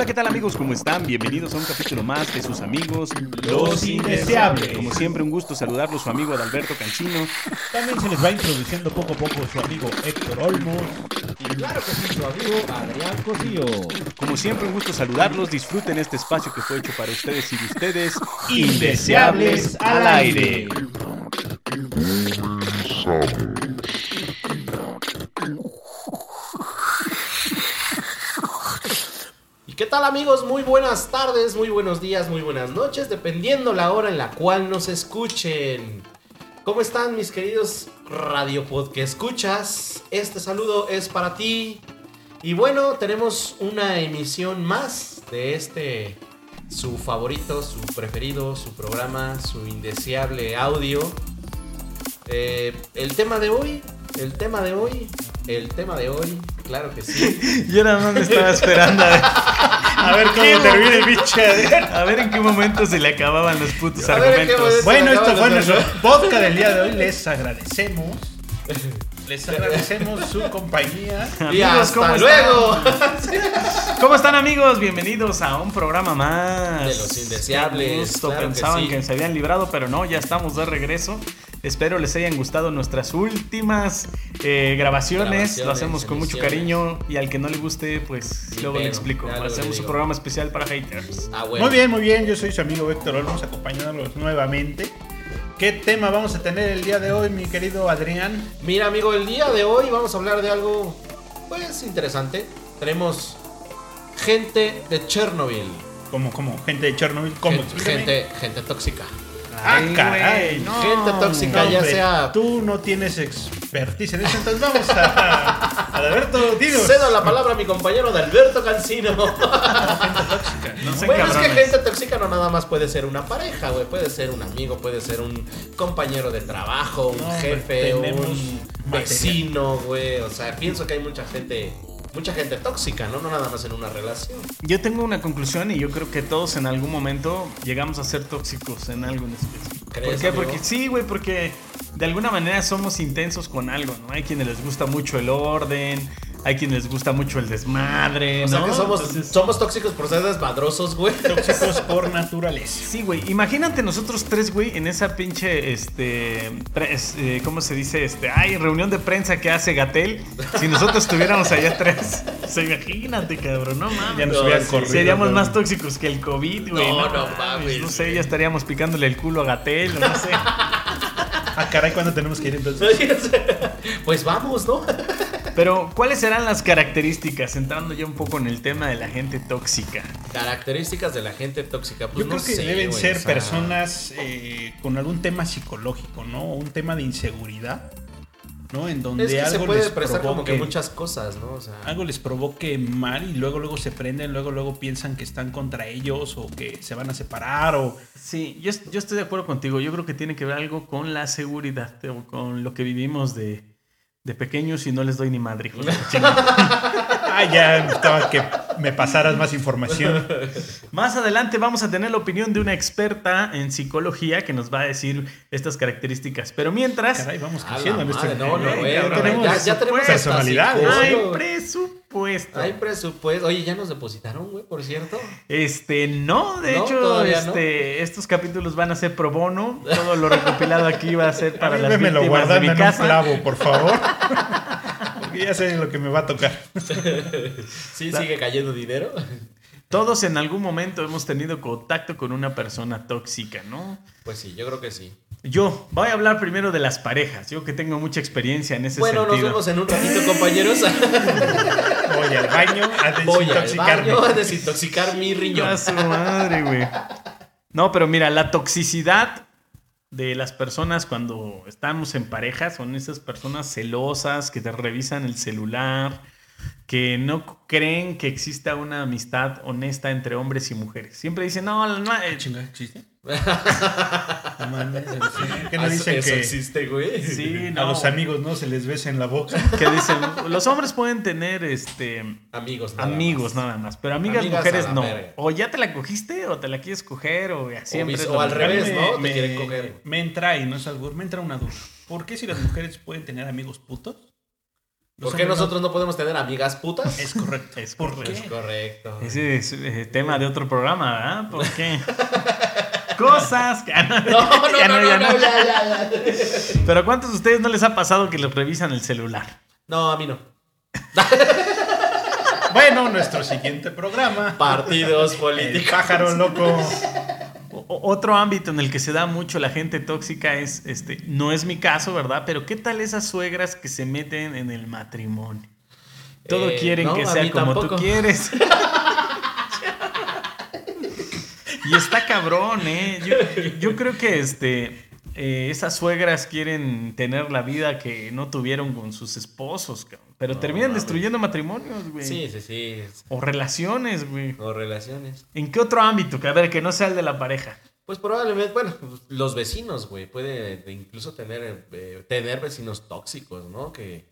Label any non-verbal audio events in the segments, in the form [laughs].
Hola, ¿qué tal amigos? ¿Cómo están? Bienvenidos a un capítulo más de sus amigos Los Indeseables. Como siempre, un gusto saludarlos, su amigo Adalberto Cancino. También se les va introduciendo poco a poco su amigo Héctor Olmo. Y claro que sí, su amigo Adrián Cosío. Como siempre, un gusto saludarlos. Disfruten este espacio que fue hecho para ustedes y de ustedes. Indeseables al aire. ¿Y tal amigos? Muy buenas tardes, muy buenos días, muy buenas noches, dependiendo la hora en la cual nos escuchen. ¿Cómo están mis queridos Radio Pod que escuchas? Este saludo es para ti. Y bueno, tenemos una emisión más de este su favorito, su preferido, su programa, su indeseable audio. Eh, el tema de hoy, el tema de hoy, el tema de hoy, claro que sí. [laughs] Yo nada más me estaba esperando a ver, [laughs] A ver cómo termina el bicho. a ver en qué momento se le acababan los putos A argumentos. Bueno, esto fue nuestro podcast del día de hoy. Les agradecemos. [laughs] Les agradecemos su compañía. [laughs] y Amigos, ¿cómo hasta luego. [laughs] ¿Cómo están amigos? Bienvenidos a un programa más. De los indeseables, Qué gusto. claro que Pensaban sí. que, se habían librado, pero no, ya estamos de regreso. Espero les hayan gustado nuestras últimas eh, grabaciones. Grabaciones, Lo hacemos con mucho cariño y al que no le guste, pues luego le explico. Hacemos un programa especial para haters. Ah, bueno. Muy bien, muy bien. Yo soy su amigo Héctor Olmos, acompañándolos nuevamente. ¿Qué tema vamos a tener el día de hoy, mi querido Adrián? Mira, amigo, el día de hoy vamos a hablar de algo, pues, interesante. Tenemos gente de Chernobyl. Como, como gente de Chernobyl, ¿cómo? Gente, gente, gente tóxica. Ah, Ay, caray, no. Gente tóxica, No, ya hombre, sea. Tú no tienes expertise en eso, entonces vamos a. Adalberto, dinos. Cedo la palabra a mi compañero de Alberto Cancino. [laughs] No se bueno, es que gente tóxica no nada más puede ser una pareja, güey. Puede ser un amigo, puede ser un compañero de trabajo, un hombre, jefe, un vecino, güey. O sea, pienso que hay mucha gente, mucha gente tóxica, ¿no? No nada más en una relación. Yo tengo una conclusión y yo creo que todos en algún momento llegamos a ser tóxicos en algo en específico. ¿Por ¿Crees, qué? amigo? Porque sí, güey, porque de alguna manera somos intensos con algo, ¿no? Hay quienes les gusta mucho el orden, hay quienes les gusta mucho el desmadre, O sea ¿no? que somos, Entonces, somos tóxicos por ser desmadrosos, güey. Tóxicos por naturaleza. Sí, güey. Imagínate nosotros tres, güey, en esa pinche, este, pre- es- eh, ¿cómo se dice? Este, ay, reunión de prensa que hace Gatel. Si nosotros estuviéramos allá tres, [laughs] se imagínate, cabrón, no mames. Ya nos No, hubieran sí. corrido. Seríamos pero- más tóxicos que el COVID, güey. No, no mames, No sé, güey. ya estaríamos picándole el culo a Gatel, o no sé. Ah, caray, ¿cuándo tenemos que ir entonces? [laughs] pues vamos, ¿no? Pero, ¿cuáles serán las características? Entrando ya un poco en el tema de la gente tóxica. Características de la gente tóxica. Pues Yo no creo que sé, deben güey, ser o sea, personas eh, con algún tema psicológico, ¿no? O Un tema de inseguridad, ¿no? En donde Es que algo se puede les prestar como que provoque- muchas cosas, ¿no? O sea, algo les provoque mal y luego luego se prenden, luego luego piensan que están contra ellos o que se van a separar o Sí, yo, yo estoy de acuerdo contigo. Yo creo que tiene que ver algo con la seguridad, o con lo que vivimos de, de pequeños y no les doy ni madre, hijos [laughs] ah ya necesitaba que me pasaras más información. [laughs] Más adelante vamos a tener la opinión de una experta en psicología que nos va a decir estas características. Pero mientras, Caray, vamos creciendo en este no, no, Eh, tenemos ya, ya tenemos hay presupuesto. Hay presupuesto. Oye, ya nos depositaron, güey, por cierto. Este, no, de No, hecho, este, estos capítulos van a ser pro bono. Todo lo recopilado aquí va a ser [laughs] para A mí las me lo víctimas de guardan mi en un clavo, por favor. [laughs] Porque ya sé lo que me va a tocar. [laughs] Sí, La- sigue cayendo dinero. Todos en algún momento hemos tenido contacto con una persona tóxica, ¿no? Pues sí, yo creo que sí. Yo voy a hablar primero de las parejas. Yo que tengo mucha experiencia en ese Bueno, nos sentido. vemos en un ratito, compañeros. [laughs] Voy al baño a Voy al desintoxicarme. baño a desintoxicar mi riñón. A su madre, güey. No, pero mira, la toxicidad de las personas cuando estamos en pareja son esas personas celosas que te revisan el celular, que no creen que exista una amistad honesta entre hombres y mujeres. Siempre dicen, no, no, eh, Chinga, ¿existe? Que [laughs] no Eso- dicen eso que existe, güey. sí, a los amigos no se les besa en la boca. [laughs] que dicen, los hombres pueden tener este Amigos, nada amigos más. nada más, pero amigas, Amigas mujeres no. verga. O ya te la cogiste o te la quieres coger o siempre o lo al revés. ¿no? Te quieren coger. me entra y no es albur, me entra una duda. ¿Por qué si las mujeres pueden tener amigos putos ¿Por qué nosotros no podemos tener amigas putas? Es correcto. Es ¿Por correcto. Es correcto. Ese es eh, tema de otro programa, ¿verdad? ¿Por qué? [laughs] Cosas que... [laughs] No, no, Ya no, no, ya no, ya, ya, ya. Pero ¿a cuántos de ustedes no les ha pasado que les revisan el celular? No, a mí no. Bueno, nuestro siguiente programa. Partidos El políticos. pájaro loco. Otro ámbito en el que se da mucho la gente tóxica es, este, no es mi caso, ¿verdad? Pero ¿qué tal esas suegras que se meten en el matrimonio? Todo Eh, quieren no, que sea como tampoco. tú quieres. [laughs] y está cabrón, ¿eh? Yo, yo creo que este, eh, esas suegras quieren tener la vida que no tuvieron con sus esposos, cabrón. Pero No, terminan mames. destruyendo matrimonios, güey. Sí, sí, sí. O relaciones, güey. O relaciones. ¿En qué otro ámbito? Que a ver, que no sea el de la pareja. Pues probablemente, bueno, pues, los vecinos, güey, puede incluso tener, eh, tener vecinos tóxicos, ¿no? Que,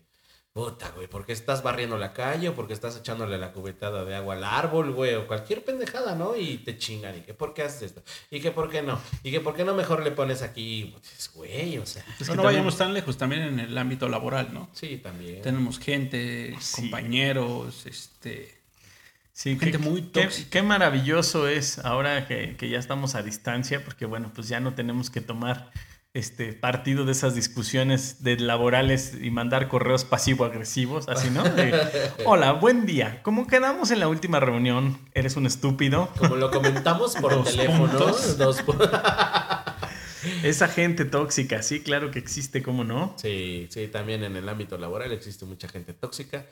puta, güey, ¿por qué estás barriendo la calle o porque estás echándole la cubetada de agua al árbol, güey? O cualquier pendejada, ¿no? Y te chingan, ¿y que por qué haces esto? ¿Y que por qué no? ¿Y que por qué no mejor le pones aquí? Pues, güey, o sea, Es no, que no también- vayamos tan lejos, también en el ámbito laboral, ¿no? sí, también. Tenemos gente, Sí. compañeros, este... Sí, Gente qué, muy qué- tóxica. qué maravilloso es ahora que, que ya estamos a distancia, porque bueno, pues ya no tenemos que tomar este partido de esas discusiones de laborales y mandar correos pasivo-agresivos, así, ¿no? De, [laughs] Hola, buen día. ¿Cómo quedamos en la última reunión? ¿Eres un estúpido? Como lo comentamos por Dos teléfono, puntos. [laughs] dos pu- [laughs] Esa gente tóxica, sí, claro que existe, ¿cómo no? Sí, sí, también en el ámbito laboral existe mucha gente tóxica.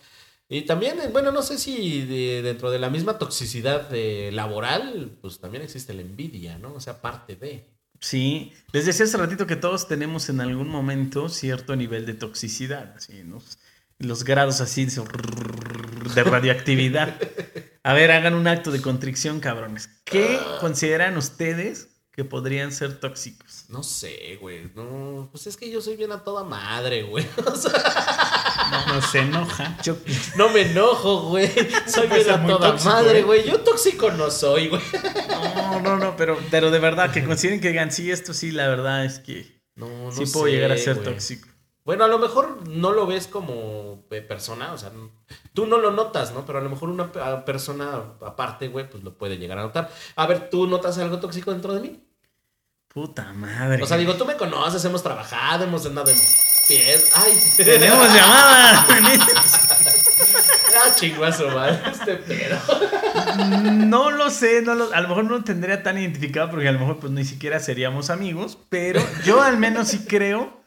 Y también, eh, bueno, no sé si de- dentro de la misma toxicidad eh, laboral, pues también existe la envidia, ¿no? O sea, parte de. Sí, les decía hace ratito que todos tenemos en algún momento cierto nivel de toxicidad, así, ¿no? Los grados así de radioactividad. A ver, hagan un acto de contrición, cabrones. ¿Qué consideran ustedes que podrían ser tóxicos? No sé, güey. No, pues es que yo soy bien a toda madre, güey. [laughs] O sea, No se enoja. Yo, no me enojo, güey. Soy bien a toda tóxico, madre, ¿eh? güey. Yo tóxico no soy, güey. no, no, no, pero, pero de verdad, que consideren que digan, sí, esto sí, la verdad es que No, no sí puedo sé, llegar a ser güey. tóxico. Bueno, a lo mejor no lo ves como eh, persona, o sea, tú no lo notas, ¿no? Pero a lo mejor una persona aparte, güey, pues lo puede llegar a notar. A ver, ¿tú notas algo tóxico dentro de mí? Puta madre. O sea, digo, tú me conoces, hemos trabajado, hemos andado en pies. ¡Ay! Tenemos llamada. [laughs] [laughs] ¡Ah, chinguazo, madre! Este pedo. No lo sé, no lo- a lo mejor no lo tendría tan identificado porque a lo mejor pues ni siquiera seríamos amigos, pero yo al menos sí creo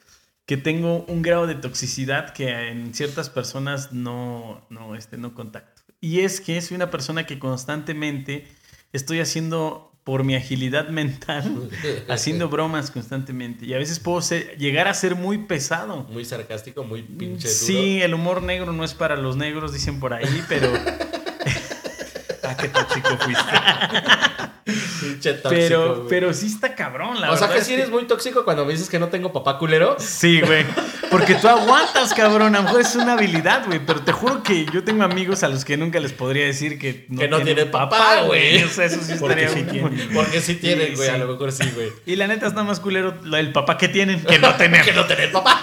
que tengo un grado de toxicidad que en ciertas personas no, no, este, no contacto. Y es que soy una persona que constantemente estoy haciendo por mi agilidad mental, [laughs] haciendo bromas constantemente. Y a veces puedo ser- llegar a ser muy pesado. Muy sarcástico, muy pinche duro. Sí, el humor negro no es para los negros, dicen por ahí, pero... [laughs] [laughs] Ah, qué tóxico fuiste. [laughs] Tóxico, Pero, güey. pero sí está cabrón, la o sea verdad. que es sí eres muy tóxico cuando me dices que no tengo papá culero. Sí, güey. Porque tú aguantas, cabrón. A lo mejor es una habilidad, güey. Pero te juro que yo tengo amigos a los que nunca les podría decir que no, Que no tienen papá, güey. O sea, eso sí Porque estaría sí tienen. Porque sí tienen, güey, a lo mejor sí, güey. Y la neta está más culero del papá que tienen que no tener. [laughs] que no tener papá.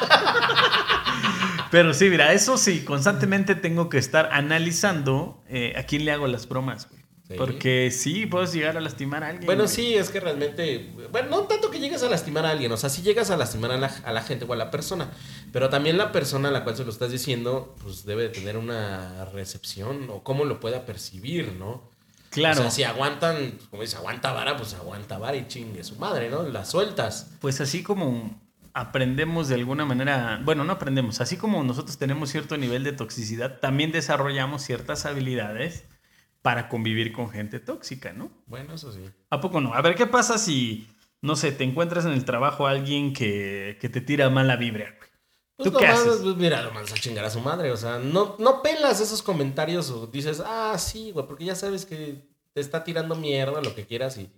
Pero sí, mira, eso sí, constantemente tengo que estar analizando eh, a quién le hago las bromas, güey. Sí. Porque sí, puedes llegar a lastimar a alguien. Bueno, güey. sí, es que realmente. Bueno, no tanto que llegues a lastimar a alguien, o sea, sí llegas a lastimar a la, a la gente o a la persona, pero también la persona a la cual se lo estás diciendo, pues debe de tener una recepción o cómo lo pueda percibir, ¿no? Claro. O sea, si aguantan, como dice, aguanta vara, pues aguanta vara y chingue su madre, ¿no? Las sueltas. Pues así como aprendemos de alguna manera, bueno, no aprendemos, así como nosotros tenemos cierto nivel de toxicidad, también desarrollamos ciertas habilidades para convivir con gente tóxica, ¿no? Bueno, eso sí. ¿A poco no? A ver, ¿qué pasa si, no sé, te encuentras en el trabajo a alguien que, que te tira mala vibra? güey? Pues ¿Tú qué nomás, haces? pues, mira, lo mandas a chingar a su madre. O sea, no, no pelas esos comentarios o dices, ah, sí, güey, porque ya sabes que te está tirando mierda, lo que quieras y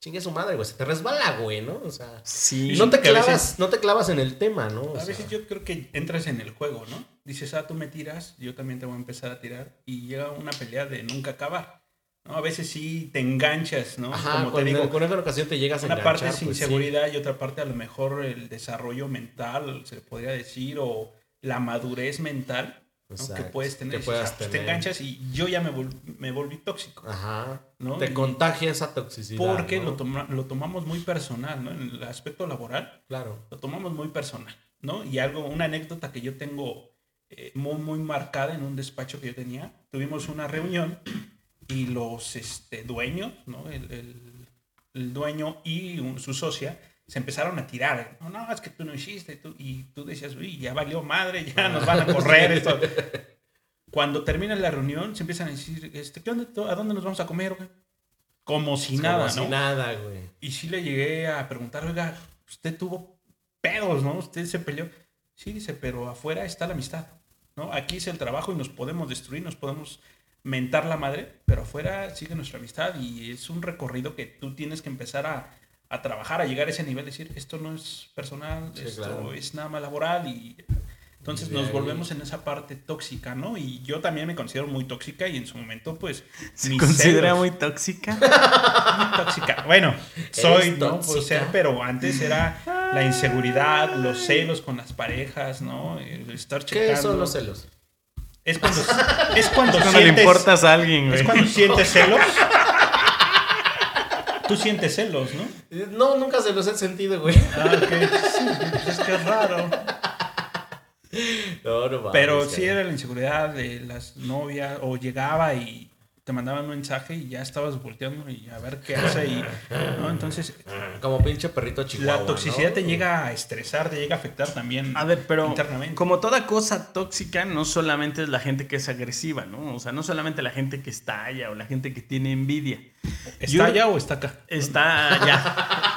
chingue a su madre, güey. Se te resbala, güey, ¿no? O sea, Sí. no te clavas, veces- no te clavas en el tema, ¿no? O A sea, veces yo creo que entras en el juego, ¿no? Dices, ah, tú me tiras, yo también te voy a empezar a tirar. Y llega una pelea de nunca acabar. ¿no? A veces sí te enganchas, ¿no? Ajá, Como te con, digo, con esa ocasión te llegas a una enganchar, parte es pues, sí. inseguridad y otra parte a lo mejor el desarrollo mental, se podría decir, o la madurez mental. ¿no? Que puedes tener. que puedas "Ah, pues, tener". Te enganchas y yo ya me, vol- me volví tóxico. Ajá. ¿no? Te Y- contagia esa toxicidad. Porque ¿no? lo, toma- lo tomamos muy personal, ¿no? En el aspecto laboral, Claro. lo tomamos muy personal, ¿no? Y algo, una anécdota que yo tengo eh, muy, muy marcada en un despacho que yo tenía, tuvimos una reunión y los este, dueños, ¿no? El, el- el dueño y un- su socia se empezaron a tirar. No, no, es que tú no hiciste. Tú, y tú decías, uy, ya valió madre, ya nos van a [laughs] correr. esto". Cuando termina la reunión, se empiezan a decir, este, ¿qué onda? ¿A dónde nos vamos a comer? güey?" Como si Es nada, como si ¿no? nada, güey. Y sí le llegué a preguntar, oiga, usted tuvo pedos, ¿no? Usted se peleó. Sí, dice, pero afuera está la amistad, ¿no? Aquí es el trabajo y nos podemos destruir, nos podemos mentar la madre, pero afuera sigue nuestra amistad y es un recorrido que tú tienes que empezar a, a trabajar, a llegar a ese nivel, decir, esto no es personal, Sí, esto claro. es nada más laboral y entonces nos ahí- volvemos en esa parte tóxica, ¿no? Y yo también me considero muy tóxica y en su momento, pues... ¿Se considera celos- muy tóxica? [laughs] muy tóxica. Bueno, soy, ¿no? Puedo ser, pero antes era la inseguridad, los celos con las parejas, ¿no? El estar checando. ¿Qué son los celos? Es cuando, es cuando, Cuando le importas a alguien, güey. es cuando sientes celos. Tú sientes celos, ¿no? No, nunca se los he sentido, güey. Ah, ok. Sí, es que es raro. No, no mames, Pero sí era la inseguridad de las novias, o llegaba y te mandaban un mensaje y ya estabas volteando y a ver qué hace y, ¿no? Entonces, Como pinche perrito chihuahua. la toxicidad ¿no? te llega a estresar, te llega a afectar también A ver, pero internamente. como toda cosa tóxica, no solamente es la gente que es agresiva, ¿no? O sea, no solamente la gente que estalla o la gente que tiene envidia. ¿Está Yo- allá o está acá? Está allá.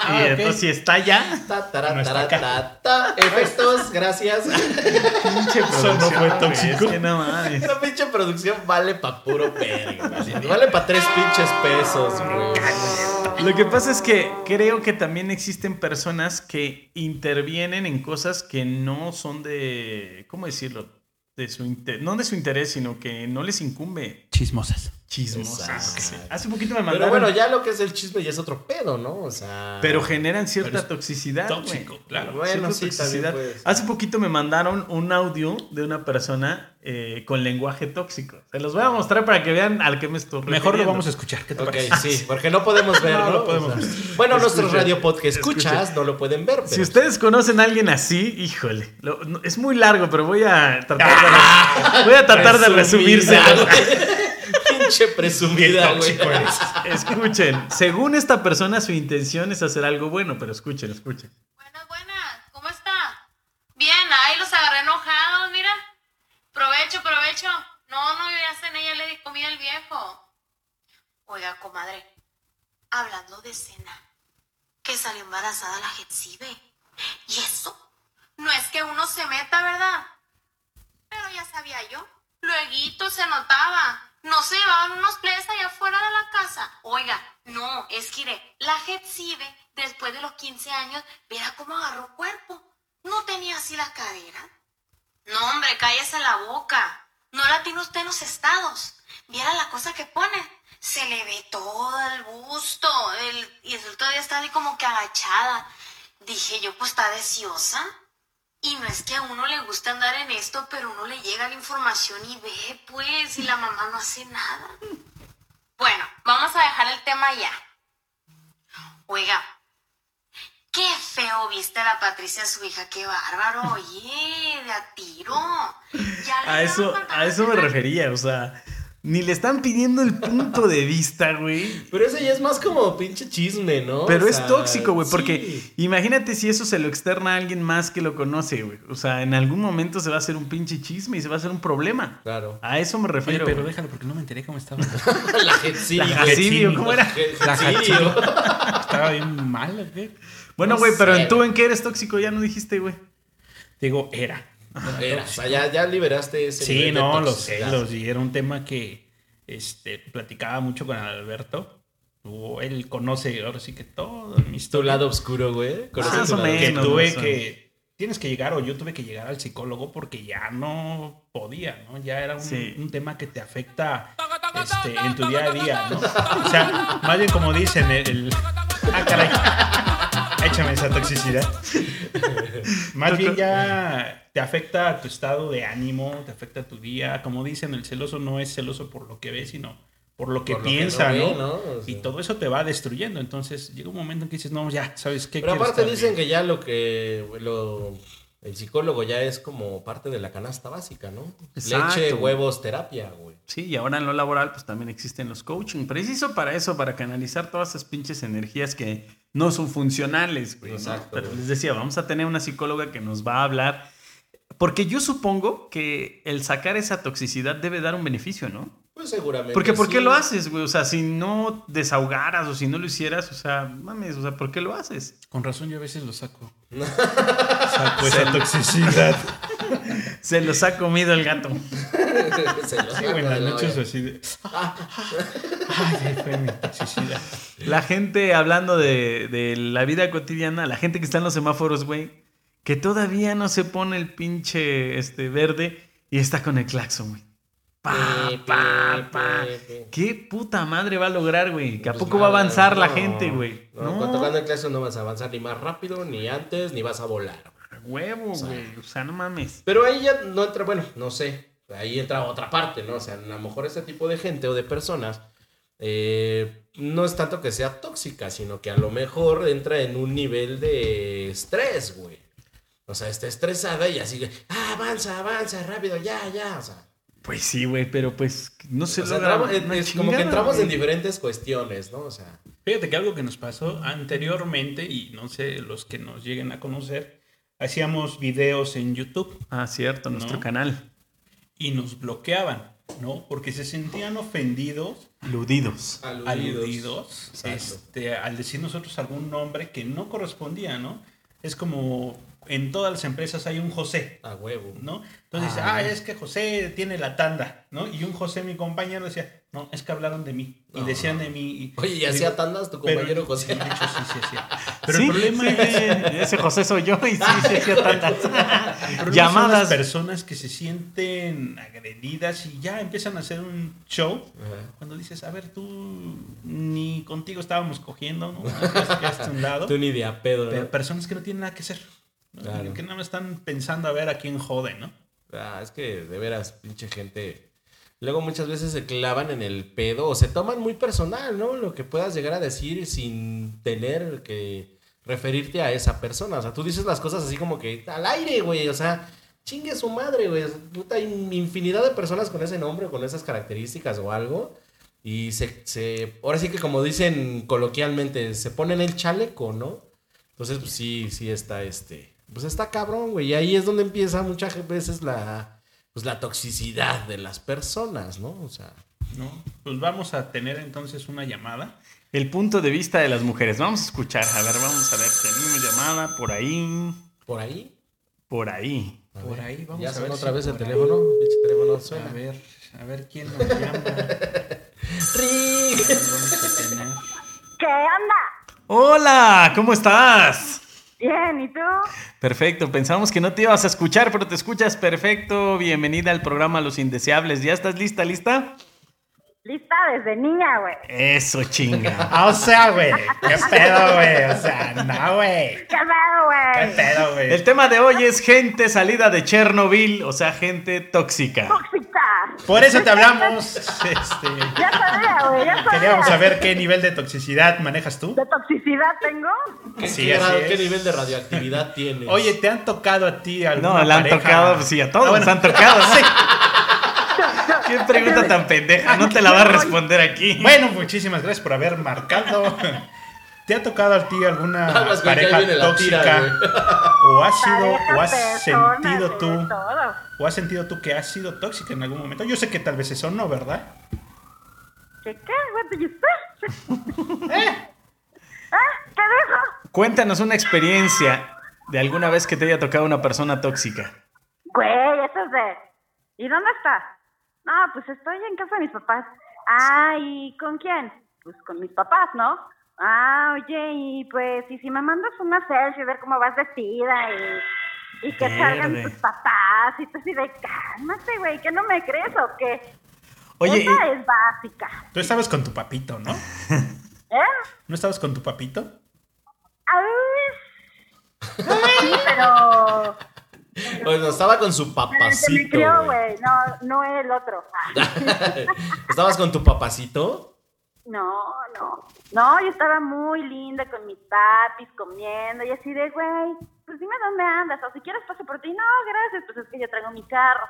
Ah, y entonces, si está allá, Ta, tara, No está acá. ta, ta. Efectos, gracias. pinche Eso no fue producción, tóxico. Es que no mames. Esa pinche producción vale pa' puro verga. Vale pa' tres pinches pesos, güey. Lo que pasa es que creo que también existen personas que intervienen en cosas que no son de, ¿cómo decirlo? De su inter- no de su interés, sino que no les incumbe Chismosas. Chismosas. Exacto. Hace poquito me Pero mandaron, bueno, ya lo que es el chisme ya es otro pedo, ¿no? O sea. pero generan cierta Pero toxicidad, tóxico, claro. Bueno, Cierta sí, toxicidad. puede ser. Hace poquito me mandaron un audio de una persona eh, con lenguaje tóxico. Se los voy a mostrar para que vean al que me estoy Mejor lo vamos a escuchar. ¿Qué te parece? sí, [laughs] porque no podemos verlo. No lo podemos o sea, bueno, nuestros Escuchen, radio podcast escuchas escuchen. no lo pueden ver. Pero Si ustedes conocen a alguien así, híjole, lo- no- es muy largo, pero voy a tratar de, [laughs] voy a tratar de resumírselo. [laughs] Pinche presumida, güey. Escuchen, según esta persona, su intención es hacer algo bueno, pero escuchen, escuchen. Buenas, buenas. ¿Cómo está? Bien, ahí los agarré enojados, mira. Provecho, provecho. No, no, yo ya cené, ya le di comida al viejo. Oiga, comadre, hablando de cena, que salió embarazada la Jetsibe. ¿Y eso? No es que uno se meta, ¿verdad? Pero ya sabía yo. Lueguito se notaba. No se llevaban unos plebes allá afuera de la casa. Oiga, no, es que. La Jetsibe, después de los 15 años, viera cómo agarró cuerpo. No tenía así la cadera. No, hombre, cállese la boca. No la tiene usted en los estados. Viera la cosa que pone. Se le ve todo el busto. el- y eso todavía está así como que agachada. Dije yo, pues está deseosa. Y no es que a uno le guste andar en esto, pero uno le llega la información y ve, pues, y la mamá no hace nada. Bueno, vamos a dejar el tema ya. Oiga, qué feo viste a la Patricia, su hija, qué bárbaro, oye, de a tiro. Ya A eso, a eso me refería, o sea, ni le están pidiendo el punto de vista, güey. Pero ese ya es más como pinche chisme, ¿no? Pero O es sea, tóxico, güey, sí. porque imagínate si eso se lo externa a alguien más que lo conoce, güey. O sea, en algún momento se va a hacer un pinche chisme y se va a hacer un problema. Claro. A eso me Oye, refiero. pero güey. déjalo porque no me enteré cómo estaba. [laughs] La Jetsidio. La ¿cómo era? La Jacidio. estaba bien mal, ¿o qué? Bueno, No güey, pero sé, ¿tú güey. en qué eres tóxico? Ya no dijiste, güey. Digo, era. Era, o sea, ya, ya liberaste ese Sí, de no, los toxicidad. celos. Y era un tema que este, platicaba mucho con Alberto. O él conoce ahora sí que todo mi Tu lado oscuro, güey. Más o menos. que tuve sé. que tienes que llegar o yo tuve que llegar al psicólogo porque ya no podía, ¿no? Ya era un, Sí. un tema que te afecta este, en tu día a día, ¿no? O sea, [laughs] más bien como dicen el, el- ah caray. [laughs] Échame esa toxicidad. [laughs] Más bien ya te afecta a tu estado de ánimo, te afecta a tu día. Como dicen, el celoso no es celoso por lo que ve, sino por lo que Por lo que piensa, no ¿no? ve, ¿no? O Y todo eso te va destruyendo. Entonces llega un momento en que dices, no, ya, ¿sabes qué? Pero aparte dicen bien. que ya lo que lo, el psicólogo ya es como parte de la canasta básica, ¿no? Exacto. Leche, huevos, terapia, güey. Sí, y ahora en lo laboral pues también existen los coaching. Preciso para eso, para canalizar todas esas pinches energías que no son funcionales, güey. ¿no? Exacto, Pero güey. les decía, vamos a tener una psicóloga que nos va a hablar. Porque yo supongo que el sacar esa toxicidad debe dar un beneficio, ¿no? Pues seguramente. Porque ¿por qué sí. lo haces, güey? O sea, si no desahogaras o si no lo hicieras, o sea, mames, o sea, ¿por qué lo haces? Con razón yo a veces lo saco. [laughs] saco esa toxicidad. [laughs] Se los ha comido el gato. Se lo Sí, en las la noches así de... [laughs] Ay, fue mi toxicidad. La gente hablando de, de la vida cotidiana, la gente que está en los semáforos, güey, que todavía no se pone el pinche este, verde y está con el claxon, güey. Pa, pa, pa. ¿Qué puta madre va a lograr, güey? ¿Que a Pues poco va a avanzar la gente, güey? No, No, cuando tocando el claxon no vas a avanzar ni más rápido, ni antes, ni vas a volar. huevo, güey. O sea, no mames. Pero ahí ya no entra, bueno, no sé. Ahí entra otra parte, ¿no? O sea, a lo mejor ese tipo de gente o de personas eh, no es tanto que sea tóxica, sino que a lo mejor entra en un nivel de estrés, güey. O sea, está estresada y así, ah, avanza, avanza, rápido, ya, ya. O sea, Pues sí, güey, pero pues no se o sea, logra entramos- una es como que entramos en diferentes cuestiones, ¿no? O sea, Fíjate que algo que nos pasó anteriormente, y no sé, los que nos lleguen a conocer, hacíamos videos en YouTube Ah, cierto, nuestro canal. y nos bloqueaban, ¿no? Porque se sentían ofendidos, Ludidos. aludidos, Exacto. este, al decir nosotros algún nombre que no correspondía, ¿no? Es como en todas las empresas hay un José, a huevo. ¿no? Entonces, Ah. ah, es que José tiene la tanda, ¿no? Y un José, mi compañero, decía, no, es que hablaron de mí. Y No. decían de mí. y- Oye, ¿y hacía tandas tu pero- compañero José? Sí, de hecho, sí, sí, [laughs] sí. Pero Sí, el problema sí, es... ese José soy yo y sí, sí, [laughs] hacía El son las [laughs] llamadas. personas que se sienten agredidas y ya empiezan a hacer un show. Ajá. Cuando dices, a ver, tú ni contigo estábamos cogiendo, ¿no? Ya ya a un lado. Tú ni de a pedo, Pero ¿no? personas que no tienen nada que hacer. ¿No? Claro. Que no están pensando a ver a quién jode, ¿no? Ah, es que de veras, pinche gente. Luego muchas veces se clavan en el pedo o se toman muy personal, ¿no? Lo que puedas llegar a decir sin tener que referirte a esa persona. O sea, tú dices las cosas así como que al aire, güey. O sea, chingue su madre, güey. Puta, hay infinidad de personas con ese nombre, con esas características o algo. Y se, se, ahora sí que como dicen coloquialmente, se ponen el chaleco, ¿no? Entonces, pues sí, sí está este. Pues está cabrón, güey. Y ahí es donde empieza muchas veces la. Pues la toxicidad de las personas, ¿no? O sea. ¿no? Pues vamos a tener entonces una llamada. El punto de vista de las mujeres. Vamos a escuchar. A ver, vamos a ver. Tenemos llamada por ahí. Por ahí. Por ahí. A Por ver, ahí, vamos ya a ver otra si vez el ahí. teléfono. Pinche teléfono A suena. ver, a ver quién nos llama. [laughs] A. ¿Qué onda? Hola, ¿cómo estás? Bien, ¿y tú? Perfecto, pensamos que no te ibas a escuchar, pero te escuchas perfecto. Bienvenida al programa Los Indeseables. ¿Ya estás lista, lista? Lista desde niña, güey. Eso, chinga. [laughs] Ah, o sea, güey. ¿Qué pedo, güey? O sea, no, güey. ¿Qué pedo, ¿Qué güey? pedo, güey? El tema de hoy es gente salida de Chernobyl, o sea, gente tóxica. Tóxica. Por eso te hablamos. [laughs] Este, Ya sabía, güey, ya sabía. queríamos saber qué nivel de toxicidad manejas tú. ¿De toxicidad tengo? ¿Qué, Sí, qué así qué nivel de radioactividad tienes? Oye, ¿te han tocado a ti alguna No, le han pareja? tocado, pues sí, a todos Ah, bueno. nos han tocado. ¿no? [laughs] ¿Qué pregunta tan pendeja? No te la va a responder aquí. Bueno, muchísimas gracias por haber marcado. ¿Te ha tocado a ti alguna pareja tira, tóxica? ¿O has sido, o has sentido tú, todo. o has sentido tú que has sido tóxica en algún momento? Yo sé que tal vez eso no, ¿verdad? ¿Qué qué? What did you say? [laughs] ¿Eh? ¿Qué dijo? Cuéntanos una experiencia de alguna vez que te haya tocado una persona tóxica. Güey, eso es de... ¿Y dónde estás? No, pues estoy en casa de mis papás. Ah, ¿y con quién? Pues con mis papás, ¿no? Ah, oye, y pues, y si me mandas una selfie, ver cómo vas vestida y, y que Verde. salgan tus papás y tú así de cálmate, güey, que no me crees o qué. Oye, Esa es básica. Tú estabas con tu papito, ¿no? [laughs] ¿Eh? ¿No estabas con tu papito? A ver. Sí, pero bueno, estaba con su Se me papacito. crió, güey. güey. No, no el otro. [laughs] [laughs] ¿Estabas con tu papacito? No, no. No, yo estaba muy linda con mis papis, comiendo y así de, güey, pues dime dónde andas. O si quieres paso por ti. No, gracias, pues es que yo traigo mi carro.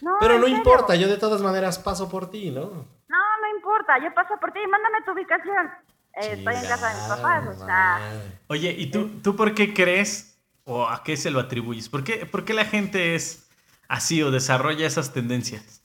No, Pero no serio. importa, yo de todas maneras paso por ti, ¿no? No, no importa, yo paso por ti. Mándame tu ubicación. Eh, estoy en casa de mis papás, o sea. Oye, ¿y tú, tú por qué crees o a qué se lo atribuyes? ¿Por qué, por qué la gente es así o desarrolla esas tendencias?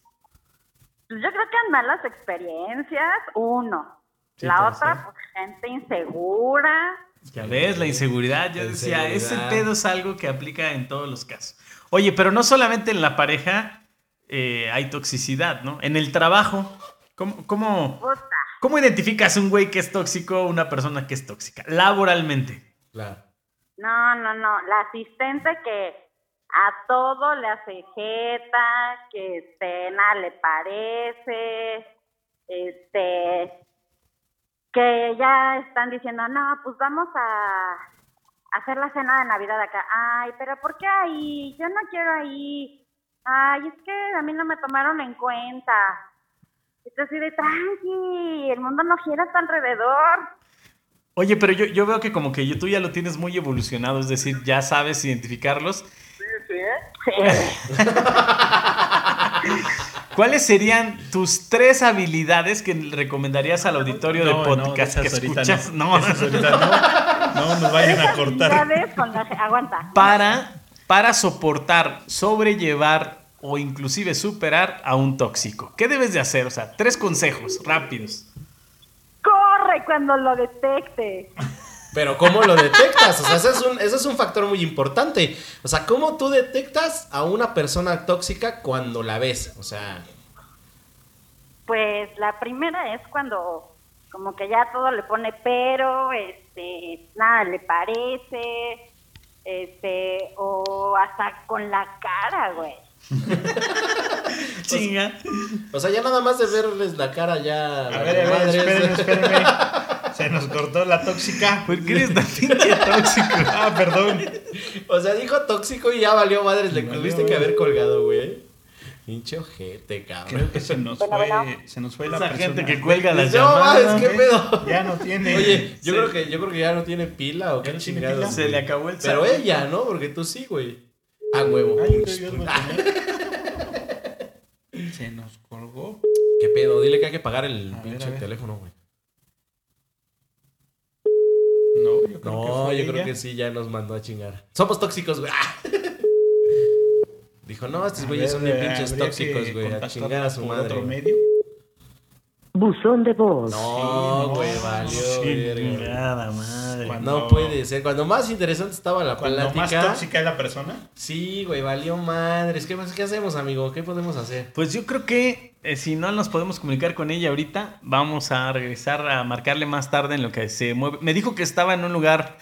Pues yo creo que en malas experiencias, uno. Sí, la otra, ser. pues gente insegura. Ya ves, la inseguridad. Yo La decía, ese pedo es algo que aplica en todos los casos. Oye, pero no solamente en la pareja eh, hay toxicidad, ¿no? En el trabajo, ¿cómo, cómo, cómo identificas un güey que es tóxico o una persona que es tóxica? Laboralmente. Claro. No, no, no. La asistente que a todo le hace que este, nada le parece, este, que ya están diciendo, no, pues vamos a hacer la cena de Navidad acá. Ay, pero ¿por qué ahí? Yo no quiero ahí. Ay, es que a mí no me tomaron en cuenta. Esto así de tranqui, el mundo no gira a tu alrededor. Oye, pero yo, yo veo que como que tú ya lo tienes muy evolucionado, es decir, ya sabes identificarlos. [laughs] ¿Cuáles serían tus tres habilidades que recomendarías al auditorio de podcast que escuchas? No, no. No nos vayan a cortar. Con Aguanta. para, para soportar, sobrellevar o inclusive superar a un tóxico. ¿Qué debes de hacer? O sea, tres consejos rápidos. Cuando lo detecte. Pero ¿cómo lo detectas? O sea, ese es, un, ese es un factor muy importante. O sea, ¿cómo tú detectas a una persona tóxica cuando la ves? O sea, Pues la primera es cuando como que ya todo le pone pero, este, nada le parece, este, o hasta con la cara, güey. [laughs] Chinga. o sea, ya nada más de verles la cara ya... A ver, a ver, espérenme, espérenme. [laughs] Se nos cortó la tóxica. ¿Por qué eres tan pinche [laughs] tóxico? Ah, perdón. O sea, dijo tóxico y ya valió madres. Le Valió, tuviste que haber colgado, güey. Pinche ojete, cabrón. Creo que se nos Bueno, fue, bueno. se nos fue la Esa persona. gente que cuelga las No, llamadas. mames, qué pedo. Ya no tiene. Oye, yo Sí. creo que yo creo que ya no tiene pila o ¿Ya qué no pila? Se le acabó el Pero ella, ¿no? Porque tú sí, güey. A huevo. Ay, no [laughs] Se nos colgó. ¿Qué pedo? Dile que hay que pagar el A pinche ver. teléfono, güey. No, yo creo No, que fue yo creo que sí, ya nos mandó a chingar. Somos tóxicos, güey. ¡Ah! [laughs] Dijo, no, estos güeyes son bien pinches tóxicos, güey. A chingar a su madre. otro medio. Buzón de voz. No, güey, no, valió. Chingada madre. Cuando- No puede ser. Cuando más interesante estaba la Cuando más plática. tóxica es la persona. Sí, güey, valió madres. ¿Qué, ¿Qué hacemos, amigo? ¿Qué podemos hacer? Pues yo creo que eh, si no nos podemos comunicar con ella ahorita, vamos a regresar a marcarle más tarde en lo que se mueve. Me dijo que estaba en un lugar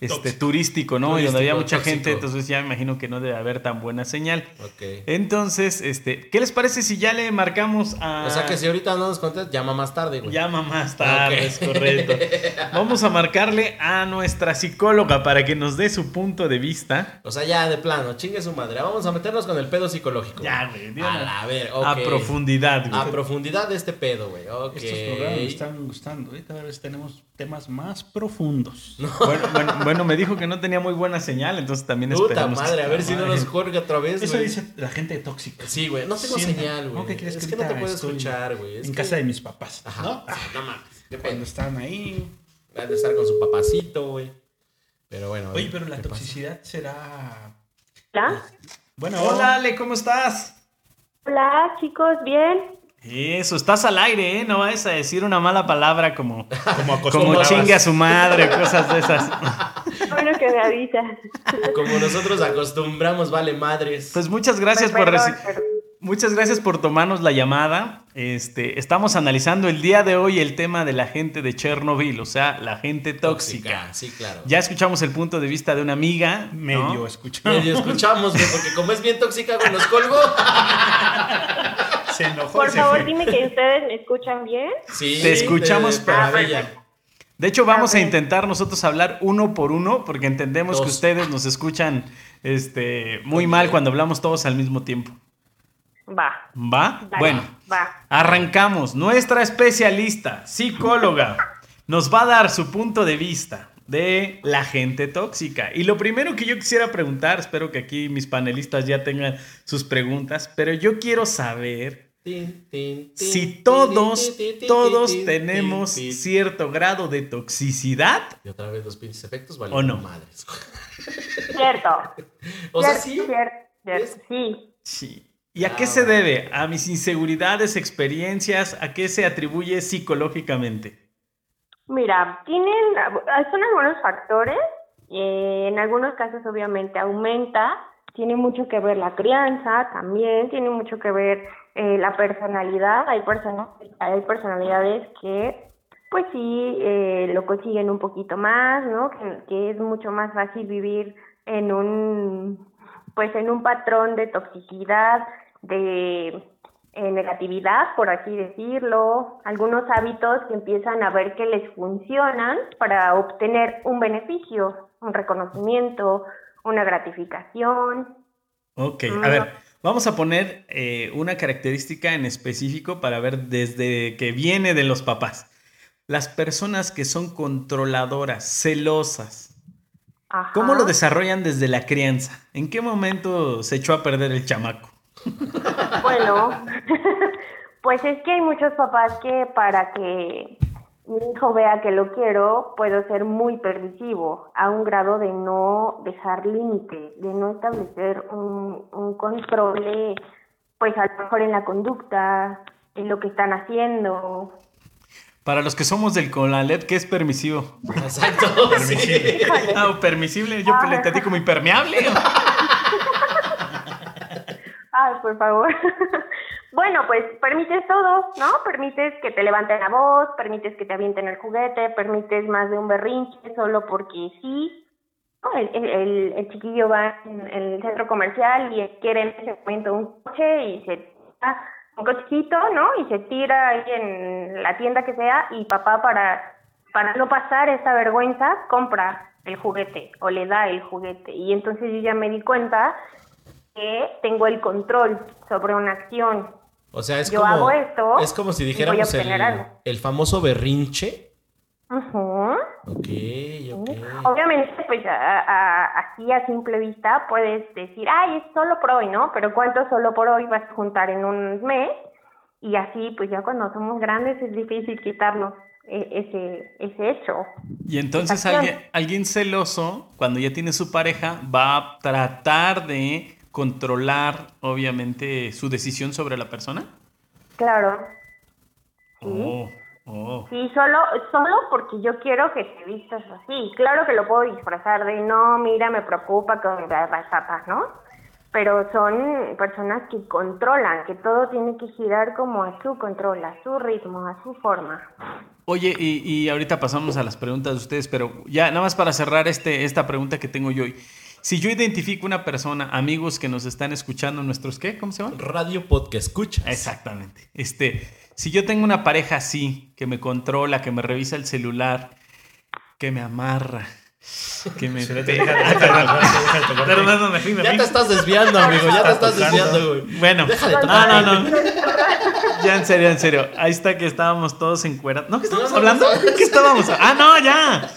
este, turístico, ¿no? y donde había mucha gente, entonces ya me imagino que no debe haber tan buena señal. Ok. Entonces, este, ¿qué les parece si ya le marcamos a... O sea que si ahorita no nos contestas, llama más tarde, güey. Llama más tarde, es correcto. [laughs] Vamos a marcarle a nuestra psicóloga para que nos dé su punto de vista. O sea, ya de plano, chingue su madre. Vamos a meternos con el pedo psicológico. Ya, güey, A ver, ok. A profundidad, güey. A profundidad de este pedo, güey. Ok. Estos programas me están gustando. ¿eh? Cada vez tenemos temas más profundos. [laughs] Bueno, bueno, bueno, me dijo que no tenía muy buena señal, entonces también Puta madre, a ver si no nos cuelga otra vez, Eso güey. dice la gente tóxica. Sí, güey. No tengo señal, güey. ¿Cómo que quieres es que que no te puedo estoy escuchar, güey. Es En que- casa de mis papás. Ajá. ¿no? Ah, no mames. Qué Cuando pedo. están ahí. Han de estar con su papacito, güey. Pero bueno. Oye, pero la ¿qué pasa? toxicidad será. ¿Hola? Bueno, Hola, Ale, ¿cómo estás? Hola, chicos, ¿bien? Eso, estás al aire, ¿eh? No vas a decir una mala palabra como, como como chingue a su madre, cosas de esas. Bueno que me avisas. Como nosotros acostumbramos, vale madres. Pues muchas gracias por Perdón, reci- perdón. Muchas gracias por tomarnos la llamada. Este, estamos analizando el día de hoy el tema de la gente de Chernobyl, o sea, la gente tóxica. Sí, claro. Ya escuchamos el punto de vista de una amiga. ¿no? Medio escuchamos. Medio escuchamos, güey, porque como es bien tóxica, güey, nos colgó. [laughs] Se enojó Por se favor, fue. dime que ustedes me escuchan bien. Sí. Te escuchamos de- de perfecto. maravilla. De hecho, vamos a intentar nosotros hablar uno por uno porque entendemos que ustedes nos escuchan este, muy mal cuando hablamos todos al mismo tiempo. Va. ¿Va? Dale, Bueno, Va. arrancamos. Nuestra especialista, psicóloga, [laughs] nos va a dar su punto de vista de la gente tóxica. Y lo primero que yo quisiera preguntar, espero que aquí mis panelistas ya tengan sus preguntas, pero yo quiero saber si todos, todos tenemos cierto grado de toxicidad. Y otra vez los pinches efectos valen ¿O no? madres. Cierto. [laughs] o sea, Cierto, sí. Cierto, cierto, Es- sí. Sí. ¿Y a Ah, qué se bueno. debe? ¿A mis inseguridades, experiencias? ¿A qué se atribuye psicológicamente? Mira, tienen, son algunos factores. eh, en algunos casos, obviamente, aumenta. Tiene mucho que ver la crianza también. Tiene mucho que ver eh, la personalidad. Hay personas, hay personalidades que, pues sí, eh, lo consiguen un poquito más, ¿no? Que, que es mucho más fácil vivir en un, pues, en un patrón de toxicidad, de eh, negatividad, por así decirlo, algunos hábitos que empiezan a ver que les funcionan para obtener un beneficio, un reconocimiento, una gratificación. Ok, Mm. a ver, vamos a poner eh, una característica en específico para ver desde que viene de los papás. Las personas que son controladoras, celosas, Ajá. ¿cómo lo desarrollan desde la crianza? ¿En qué momento se echó a perder el chamaco? Bueno, [laughs] pues es que hay muchos papás que para que mi hijo vea que lo quiero, puedo ser muy permisivo, a un grado de no dejar límite, de no establecer un, un control, pues a lo mejor en la conducta, en lo que están haciendo. Para los que somos del Conalep, ¿qué es permisivo? Exacto. [laughs] sí. Ah, permisible, yo le entendí como impermeable. [laughs] Por favor. [laughs] bueno, pues permites todo, ¿no? Permites que te levanten la voz, permites que te avienten el juguete, permites más de un berrinche solo porque sí. El, el, chiquillo va en el centro comercial y quiere en ese momento un coche y se tira un cochecito, ¿no? Y se tira ahí en la tienda que sea y papá para, para no pasar esta vergüenza compra el juguete o le da el juguete. Y entonces yo ya me di cuenta que tengo el control sobre una acción. O sea, es Yo como. hago esto Es como si y voy a dijéramos obtener el, algo. el famoso berrinche. Ujú. Ok, ok. Obviamente, pues a- a- así a simple vista puedes decir, ay, es solo por hoy, ¿no? Pero ¿cuánto solo por hoy vas a juntar en un mes? Y así, pues ya cuando somos grandes es difícil quitarnos eh, ese, ese hecho. Y entonces alguien, alguien celoso, cuando ya tiene su pareja, va a tratar de controlar, obviamente, su decisión sobre la persona. Claro. Sí. Oh, oh. Sí, solo, solo porque yo quiero que te vistas así. Claro que lo puedo disfrazar de no, mira, me preocupa con la razata, ¿no? Pero son personas que controlan, que todo tiene que girar como a su control, a su ritmo, a su forma. Oye, y, y ahorita pasamos a las preguntas de ustedes, pero ya nada más para cerrar este, esta pregunta que tengo yo hoy. Si yo identifico una persona, amigos que nos están escuchando, nuestros qué, ¿cómo se llaman? Radio Podcast escucha. Exactamente. Este, si yo tengo una pareja así, que me controla, que me revisa el celular, que me amarra, que me... Ya te estás desviando, amigo. Ya te estás desviando, güey. Bueno, Deja de no, no, no. Ya, en serio, en serio. Ahí está que estábamos todos encuerados. ¿No? ¿Qué estábamos No, no, hablando? ¿Qué estábamos? Ah, no, ya.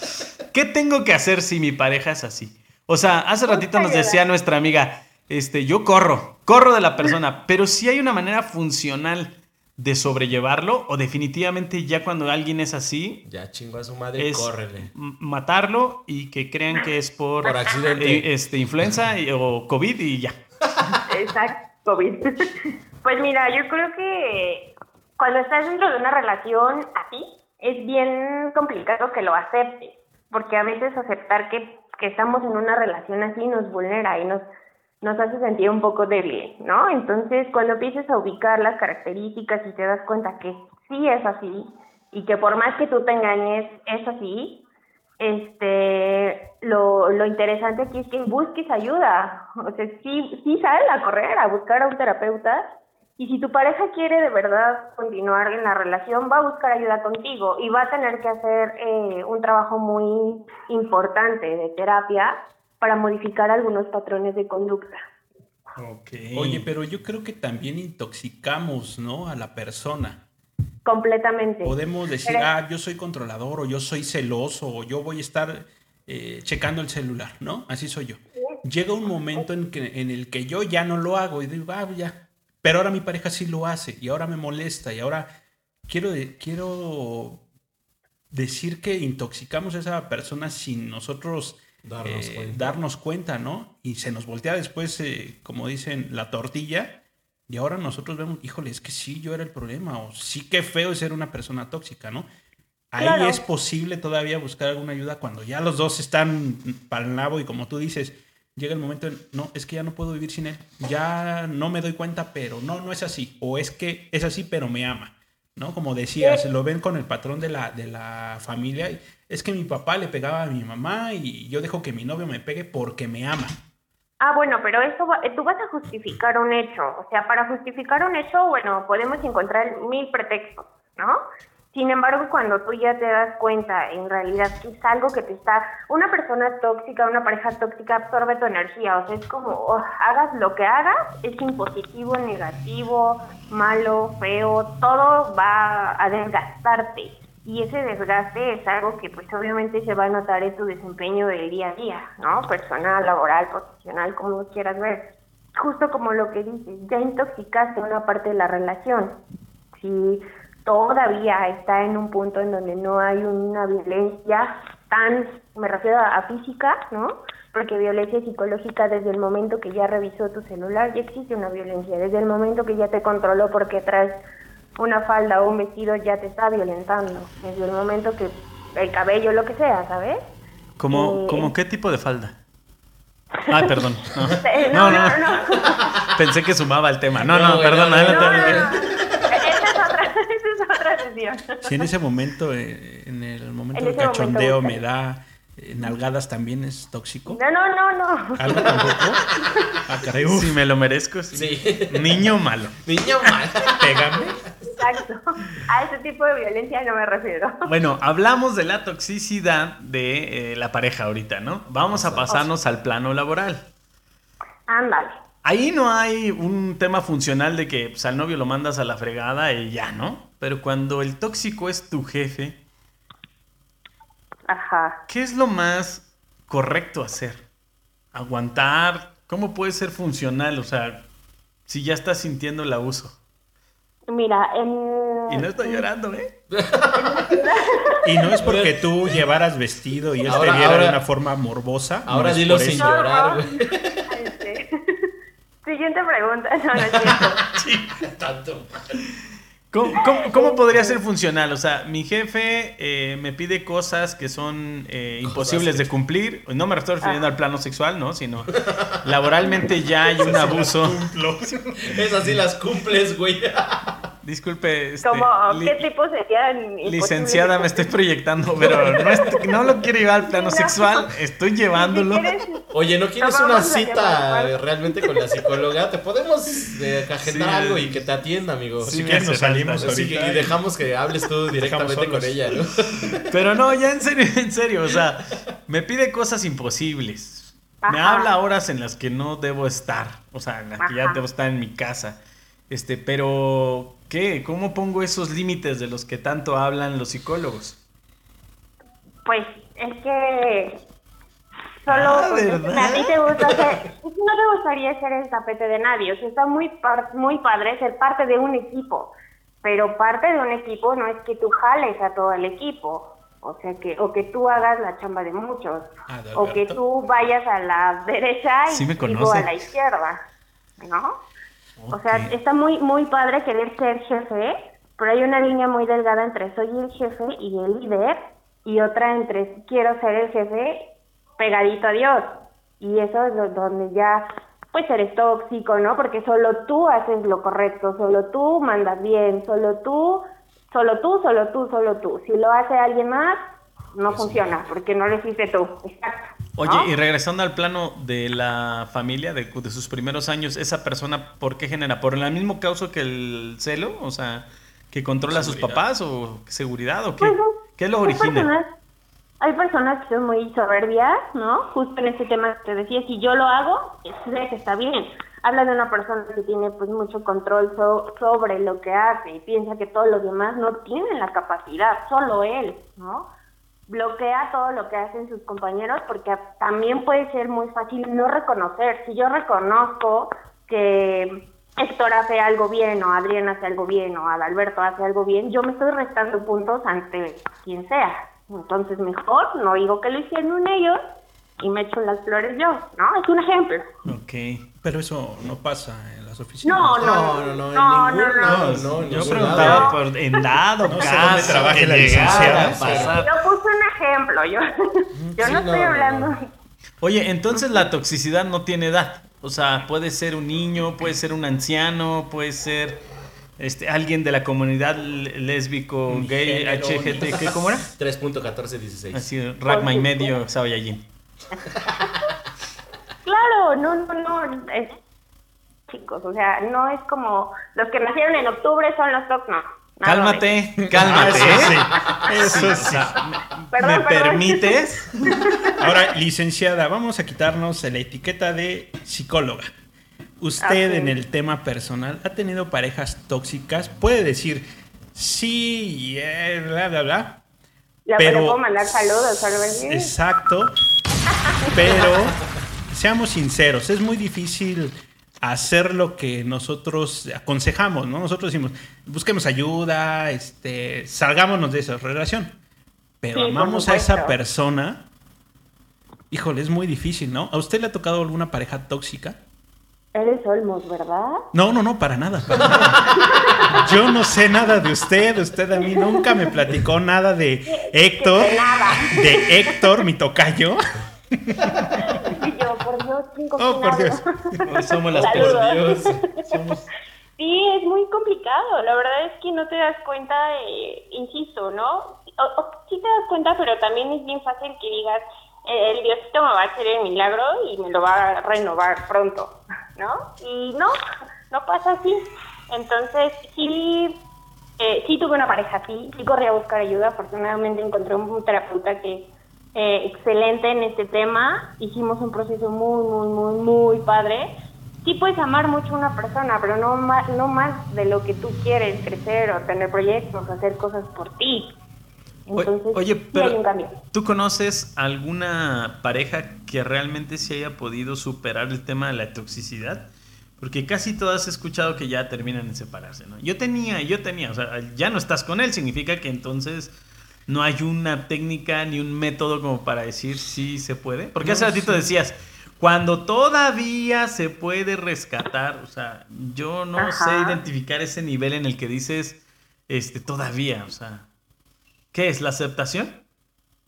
¿Qué tengo que hacer si mi pareja es así? O sea, hace ratito nos decía nuestra amiga, este, yo corro, corro de la persona, [laughs] pero si hay una manera funcional de sobrellevarlo o definitivamente ya cuando alguien es así, Ya chingó a su madre, es córrele. matarlo y que crean que es por, Por accidente. eh, este, influenza y- o COVID y ya. [laughs] Exacto, COVID. [laughs] Pues mira, yo creo que cuando estás dentro de una relación así, es bien complicado que lo aceptes, porque a veces aceptar que, que estamos en una relación así nos vulnera y nos, nos hace sentir un poco débiles, ¿no? Entonces, cuando empieces a ubicar las características y te das cuenta que sí es así, y que por más que tú te engañes, es así, este lo, lo interesante aquí es que busques ayuda. O sea, sí, sí sal a correr, a buscar a un terapeuta Y si tu pareja quiere de verdad continuar en la relación, va a buscar ayuda contigo y va a tener que hacer eh, un trabajo muy importante de terapia para modificar algunos patrones de conducta. Oye, pero yo creo que también intoxicamos, ¿no? A la persona. Completamente. Podemos decir, Pero- ah, yo soy controlador, o yo soy celoso, o yo voy a estar eh, checando el celular, ¿no? Así soy yo. Llega un momento en, que, en el que yo ya no lo hago y digo, ah, ya. Pero ahora mi pareja sí lo hace y ahora me molesta y ahora quiero, de- quiero decir que intoxicamos a esa persona sin nosotros Darnos eh, cuenta. darnos cuenta, ¿no? Y se nos voltea después, eh, como dicen, la tortilla. Y ahora nosotros vemos, híjole, es que sí, yo era el problema. O sí, qué feo es ser una persona tóxica, ¿no? Ahí Claro. es posible todavía buscar alguna ayuda cuando ya los dos están para el nabo y como tú dices, llega el momento en, no, es que ya no puedo vivir sin él. Ya no me doy cuenta, pero no, no es así. O es que es así, pero me ama. ¿No? Como decías, lo ven con el patrón de la, de la familia. y, Es que mi papá le pegaba a mi mamá y yo dejo que mi novio me pegue porque me ama. Ah, bueno, pero esto va- tú vas a justificar un hecho. O sea, para justificar un hecho, bueno, podemos encontrar mil pretextos, ¿no? Sin embargo, cuando tú ya te das cuenta en realidad que es algo que te está... Una persona tóxica, una pareja tóxica absorbe tu energía. O sea, es como, oh, hagas lo que hagas, es impositivo, negativo, malo, feo, todo va a desgastarte. Y ese desgaste es algo que pues obviamente se va a notar en tu desempeño del día a día, ¿no? Personal, laboral, profesional, como quieras ver. Justo como lo que dices, ya intoxicaste una parte de la relación. Si todavía está en un punto en donde no hay una violencia tan, me refiero a, a física, ¿no? Porque violencia psicológica desde el momento que ya revisó tu celular, ya existe una violencia. Desde el momento que ya te controló porque traes una falda o un vestido, ya te está violentando. Desde el momento que el cabello, lo que sea, ¿sabes? ¿Cómo, Eh, cómo qué tipo de falda? [laughs] Ah, perdón. No. [laughs] Eh, No, no, no. no, no. [laughs] Pensé que sumaba el tema. No, No, no, perdón. no, no, adelante, No, no, adelante. no. Esa es otra, esa es otra sesión. Si en ese momento, eh, en el momento En del momento cachondeo busca. me da eh, nalgadas también es tóxico. No, no, no, no. ¿Algo tampoco? [laughs] Ah, caray, Si me lo merezco, sí. Sí. Niño malo. [laughs] Niño mal. pégame. Exacto. A ese tipo de violencia no me refiero. Bueno, hablamos de la toxicidad de eh, la pareja ahorita, ¿no? Vamos a pasarnos al plano laboral. Ándale. Ahí no hay un tema funcional de que pues, al novio lo mandas a la fregada y ya, ¿no? Pero cuando el tóxico es tu jefe, Ajá. ¿qué es lo más correcto hacer? ¿Aguantar? ¿Cómo puede ser funcional? O sea, si ya estás sintiendo el abuso. Mira, en... Y no estoy llorando, ¿eh? [laughs] Y no es porque tú llevaras vestido y él Ahora- te viera de una forma morbosa. Ahora dilo sin llorar, güey. Siguiente pregunta. [laughs] No, no es cierto. [laughs] Tanto. ¿Cómo, cómo- cómo podría ser funcional? O sea, mi jefe eh, me pide cosas que son eh, imposibles de cumplir. No me estoy refiriendo al plano sexual, ¿no? Sino laboralmente ya hay un abuso. Esas sí las cumples, güey. Disculpe, este, ¿Cómo? ¿Qué tipo serían licenciada, me estoy proyectando, pero no, est- no lo quiero llevar al plano No. sexual, estoy llevándolo. Si quieres, Oye, ¿no quieres No, una cita realmente con la psicóloga? Te podemos eh, agendar Sí. algo y que te atienda, amigo. Sí, Si quieres nos salimos falta. Así que ahorita. y dejamos que hables tú directamente con ella, ¿no? [laughs] Pero no, ya en serio, en serio, o sea, me pide cosas imposibles. Me habla horas en las que no debo estar, o sea, en las que ya debo estar en mi casa. Este, pero ¿qué? ¿Cómo pongo esos límites de los que tanto hablan los psicólogos? Pues es que solo Ah, pues, a ti te gusta ser, no te gustaría ser el tapete de nadie, o sea, está muy par- muy padre ser parte de un equipo, pero parte de un equipo no es que tú jales a todo el equipo, o sea que o que tú hagas la chamba de muchos, Ah, o que tú vayas a la derecha y Sí a la izquierda, ¿no? O sea, está muy, muy padre querer ser jefe, pero hay una línea muy delgada entre soy el jefe y el líder, y otra entre quiero ser el jefe pegadito a Dios. Y eso es lo- donde ya, pues eres tóxico, ¿no? Porque solo tú haces lo correcto, solo tú mandas bien, solo tú, solo tú, solo tú, solo tú. Si lo hace alguien más, no funciona, porque no lo hiciste tú. Exacto. Oye, ¿no? y regresando al plano de la familia, de, de sus primeros años, ¿esa persona por qué genera? ¿Por el mismo causa que el celo? O sea, ¿que controla a sus papás o seguridad o qué? Pues, ¿Qué lo hay origina? personas- hay personas que son muy soberbias, ¿no? Justo en este tema que te decía, si yo lo hago, sé que está bien. Habla de una persona que tiene pues mucho control so- sobre lo que hace y piensa que todos los demás no tienen la capacidad, solo él, ¿no? Bloquea todo lo que hacen sus compañeros porque también puede ser muy fácil no reconocer. Si yo reconozco que Héctor hace algo bien o Adrián hace algo bien o Adalberto hace algo bien, yo me estoy restando puntos ante quien sea. Entonces mejor no digo que lo hicieron ellos y me echo las flores yo, ¿no? Es un ejemplo. Ok. Pero eso no pasa en las oficinas. No, no, No, no, no, en no, ningún no, no. Yo preguntaba por en dado No sé caso dónde trabaje que la licenciada, pasar. Yo puse un ejemplo, yo, [laughs] yo Sí, no no, estoy no, hablando. no. Oye, entonces la toxicidad no tiene edad. O sea, puede ser un niño, puede ser un anciano, puede ser este alguien de la comunidad lésbico, gay, HGT, ¿qué, ¿cómo era? [laughs] 3.1416. Así, Ragma y medio, Sabayajin. Claro, no, no, no. es- chicos, o sea, no es como los que nacieron en octubre son los TOC, no. nada de eso. Cálmate, cálmate. Ah, eso ¿eh? sí. Eso sí. sea, ¿me- Perdón, ¿Me perdón. permites? Ahora, licenciada, vamos a quitarnos la etiqueta de psicóloga. Usted en el tema personal ha tenido parejas tóxicas. Puede decir sí, eh, bla, bla, bla. Le, Pero- puedo mandar saludos. Exacto. [laughs] Pero seamos sinceros, es muy difícil hacer lo que nosotros aconsejamos, ¿no? Nosotros decimos, busquemos ayuda, este, salgámonos de esa relación. Pero Sí, amamos a esa persona. Híjole, es muy difícil, ¿no? ¿A usted le ha tocado alguna pareja tóxica? Eres Olmos, ¿verdad? No, no, no, para nada, para nada. [laughs] Yo no sé nada de usted, usted a mí nunca me platicó nada de Héctor, De nada. de Héctor, mi tocayo. Y yo, por Dios, ¿quién Oh, por Dios. Somos las peores. Sí, es muy complicado. La verdad es que no te das cuenta, eh, insisto, ¿no? O, o sí te das cuenta, pero también es bien fácil que digas, el Diosito me va a hacer el milagro y me lo va a renovar pronto, ¿no? Y no, no pasa así. Entonces, sí, eh, sí tuve una pareja así, sí corrí a buscar ayuda. Afortunadamente encontré un terapeuta que eh, excelente en este tema. Hicimos un proceso muy, muy, muy, muy padre. Sí puedes amar mucho a una persona, pero no más, no más de lo que tú quieres crecer o tener proyectos, hacer cosas por ti. Entonces, Oye, sí hay un pero cambio. ¿tú conoces alguna pareja que realmente se haya podido superar el tema de la toxicidad? Porque casi todas he escuchado que ya terminan en separarse, ¿no? Yo tenía, yo tenía, o sea, ya no estás con él, significa que entonces no hay una técnica ni un método como para decir si se puede. Porque hace ratito sí. decías, cuando todavía se puede rescatar, o sea, yo no sé identificar ese nivel en el que dices, este, todavía, o sea, ¿qué es la aceptación?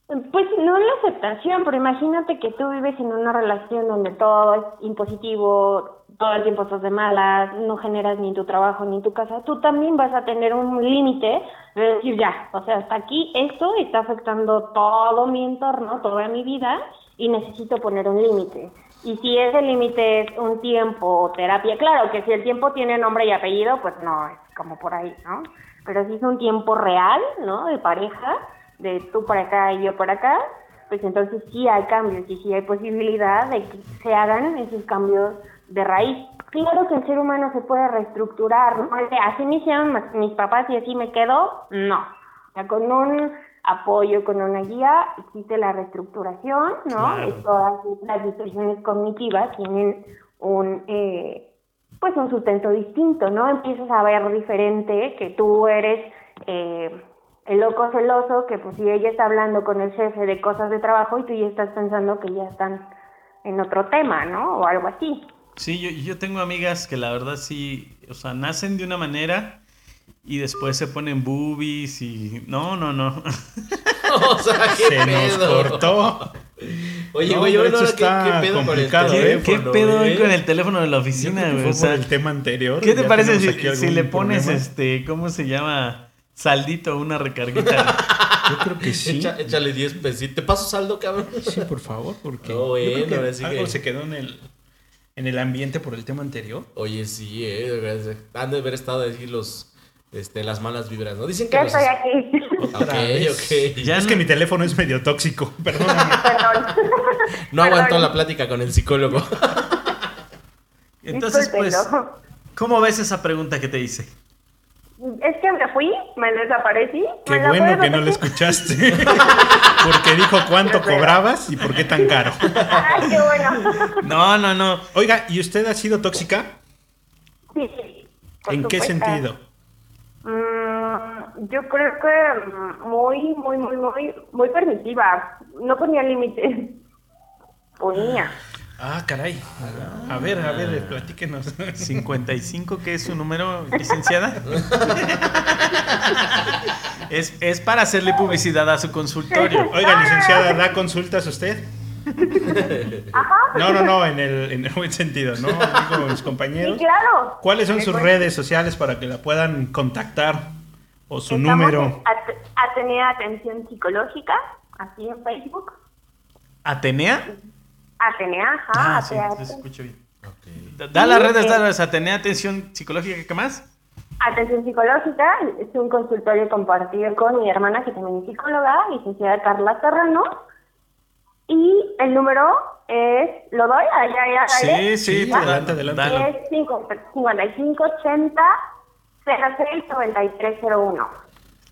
Pues no la aceptación, pero imagínate que tú vives en una relación donde todo es impositivo, todo el tiempo estás de malas, no generas ni tu trabajo ni tu casa, tú también vas a tener un límite de decir ya, o sea, hasta aquí esto está afectando todo mi entorno, toda mi vida y necesito poner un límite. Y si ese límite es un tiempo o terapia, claro que si el tiempo tiene nombre y apellido, pues no, es como por ahí, ¿no? Pero si es un tiempo real, ¿no? De pareja, de tú para acá y yo para acá, pues entonces sí hay cambios y sí hay posibilidad de que se hagan esos cambios de raíz. Claro que el ser humano se puede reestructurar, ¿no? Así me hicieron mis papás y así me quedo, no. O sea, con un apoyo, con una guía, existe la reestructuración, ¿no? Claro. Y todas las distorsiones cognitivas tienen un, eh, pues un sustento distinto, ¿no? Empiezas a ver diferente que tú eres eh, el loco celoso, que pues si ella está hablando con el jefe de cosas de trabajo y tú ya estás pensando que ya están en otro tema, ¿no? O algo así. Sí, yo, yo tengo amigas que la verdad sí, o sea, nacen de una manera y después se ponen boobies y... No, no, no. [laughs] o sea, qué Se nos pedo. cortó. Oye, No, güey, esto ahora qué, qué pedo con el ¿Qué, ¿eh? qué teléfono, pedo hoy güey? con el teléfono de la Yo oficina, güey? O sea, por el tema anterior. ¿Qué te parece si, le pones problema. este, ¿cómo se llama? Saldito, una recarguita. [laughs] Yo creo que sí. Echa- échale 10 pesitos. ¿Te paso saldo, cabrón? Sí, por favor, porque No, yo creo que sí algo que- se quedó en el, en el ambiente por el tema anterior. Oye, sí, eh. de verdad, Han de haber estado ahí los, este, las malas vibras, ¿no? Dicen que Ya los... estoy aquí. Ya es que mi teléfono es medio tóxico, [laughs] perdóname. [laughs] Perdón. No aguantó Perdón. la plática con el psicólogo. [laughs] Entonces, pues. ¿cómo ves esa pregunta que te hice? Es que me fui, me desaparecí. Qué ¿Me la bueno que no repetir? escuchaste. Porque dijo cuánto cobrabas y por qué tan caro. Ay, qué bueno. No, no, no. Oiga, ¿y usted ha sido tóxica? Sí, ¿En qué sentido? Mm, yo creo que mm, muy, muy, muy, muy, muy permisiva. No ponía límites. [laughs] Ponía. Ah, caray. A ver, a ver, platíquenos. 55, ¿qué es su número, licenciada? [laughs] es, es para hacerle publicidad a su consultorio. Oiga, licenciada, ¿da consultas usted? [laughs] Ajá. No, no, no, en el, en el buen sentido, ¿no? Digo, mis Sí, compañeros. claro. ¿Cuáles son sus redes sociales para que la puedan contactar? O su Estamos número. en At- Atenea Atención Psicológica, así en Facebook. ¿Atenea? Atenea, ajá. Ah, sí, Atenea, sí, se escucha bien. Da- Da las Sí, redes, eh. da las Atenea Atención Psicológica, ¿qué más? Atención Psicológica es un consultorio compartido con mi hermana, que también es psicóloga, licenciada Carla Serrano. Y el número es, ¿lo doy? Allá, allá, Sí, sí, Sí, adelante, adelante. Es 5580 069301.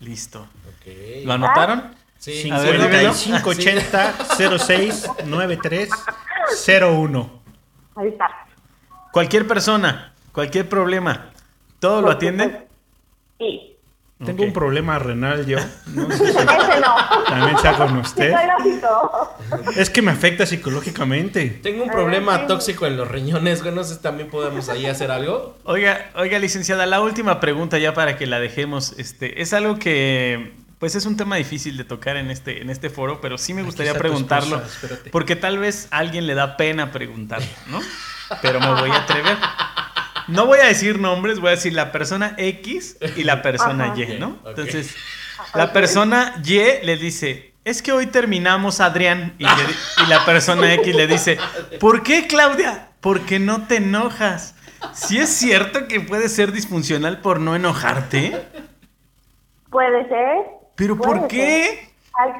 Listo. Ok. ¿Lo anotaron? Sí. A ver, dímelo. 5580 06 93 01. Ahí está. Cualquier persona, cualquier problema, ¿todo lo atiende? Sí. Tengo un problema renal yo. No sé si [laughs] Ese no. también sea con usted. Es que me afecta psicológicamente. Tengo un problema tóxico en los riñones, güey. No sé si también podemos ahí hacer algo. Oiga, oiga, licenciada, la última pregunta ya para que la dejemos. Este, es algo que, pues es un tema difícil de tocar en este, en este foro, pero sí me gustaría preguntarlo. esposa, porque tal vez a alguien le da pena preguntarlo, ¿no? Pero me voy a atrever. No voy a decir nombres, voy a decir la persona X y la persona Ajá. Y, ¿no? Entonces, la persona Y le dice, es que hoy terminamos, Adrián. Y, le di- y la persona X le dice, ¿por qué, Claudia? Porque no te enojas. Si es cierto que puede ser disfuncional por no enojarte, Puede ser. pero ¿por qué? ser. Hay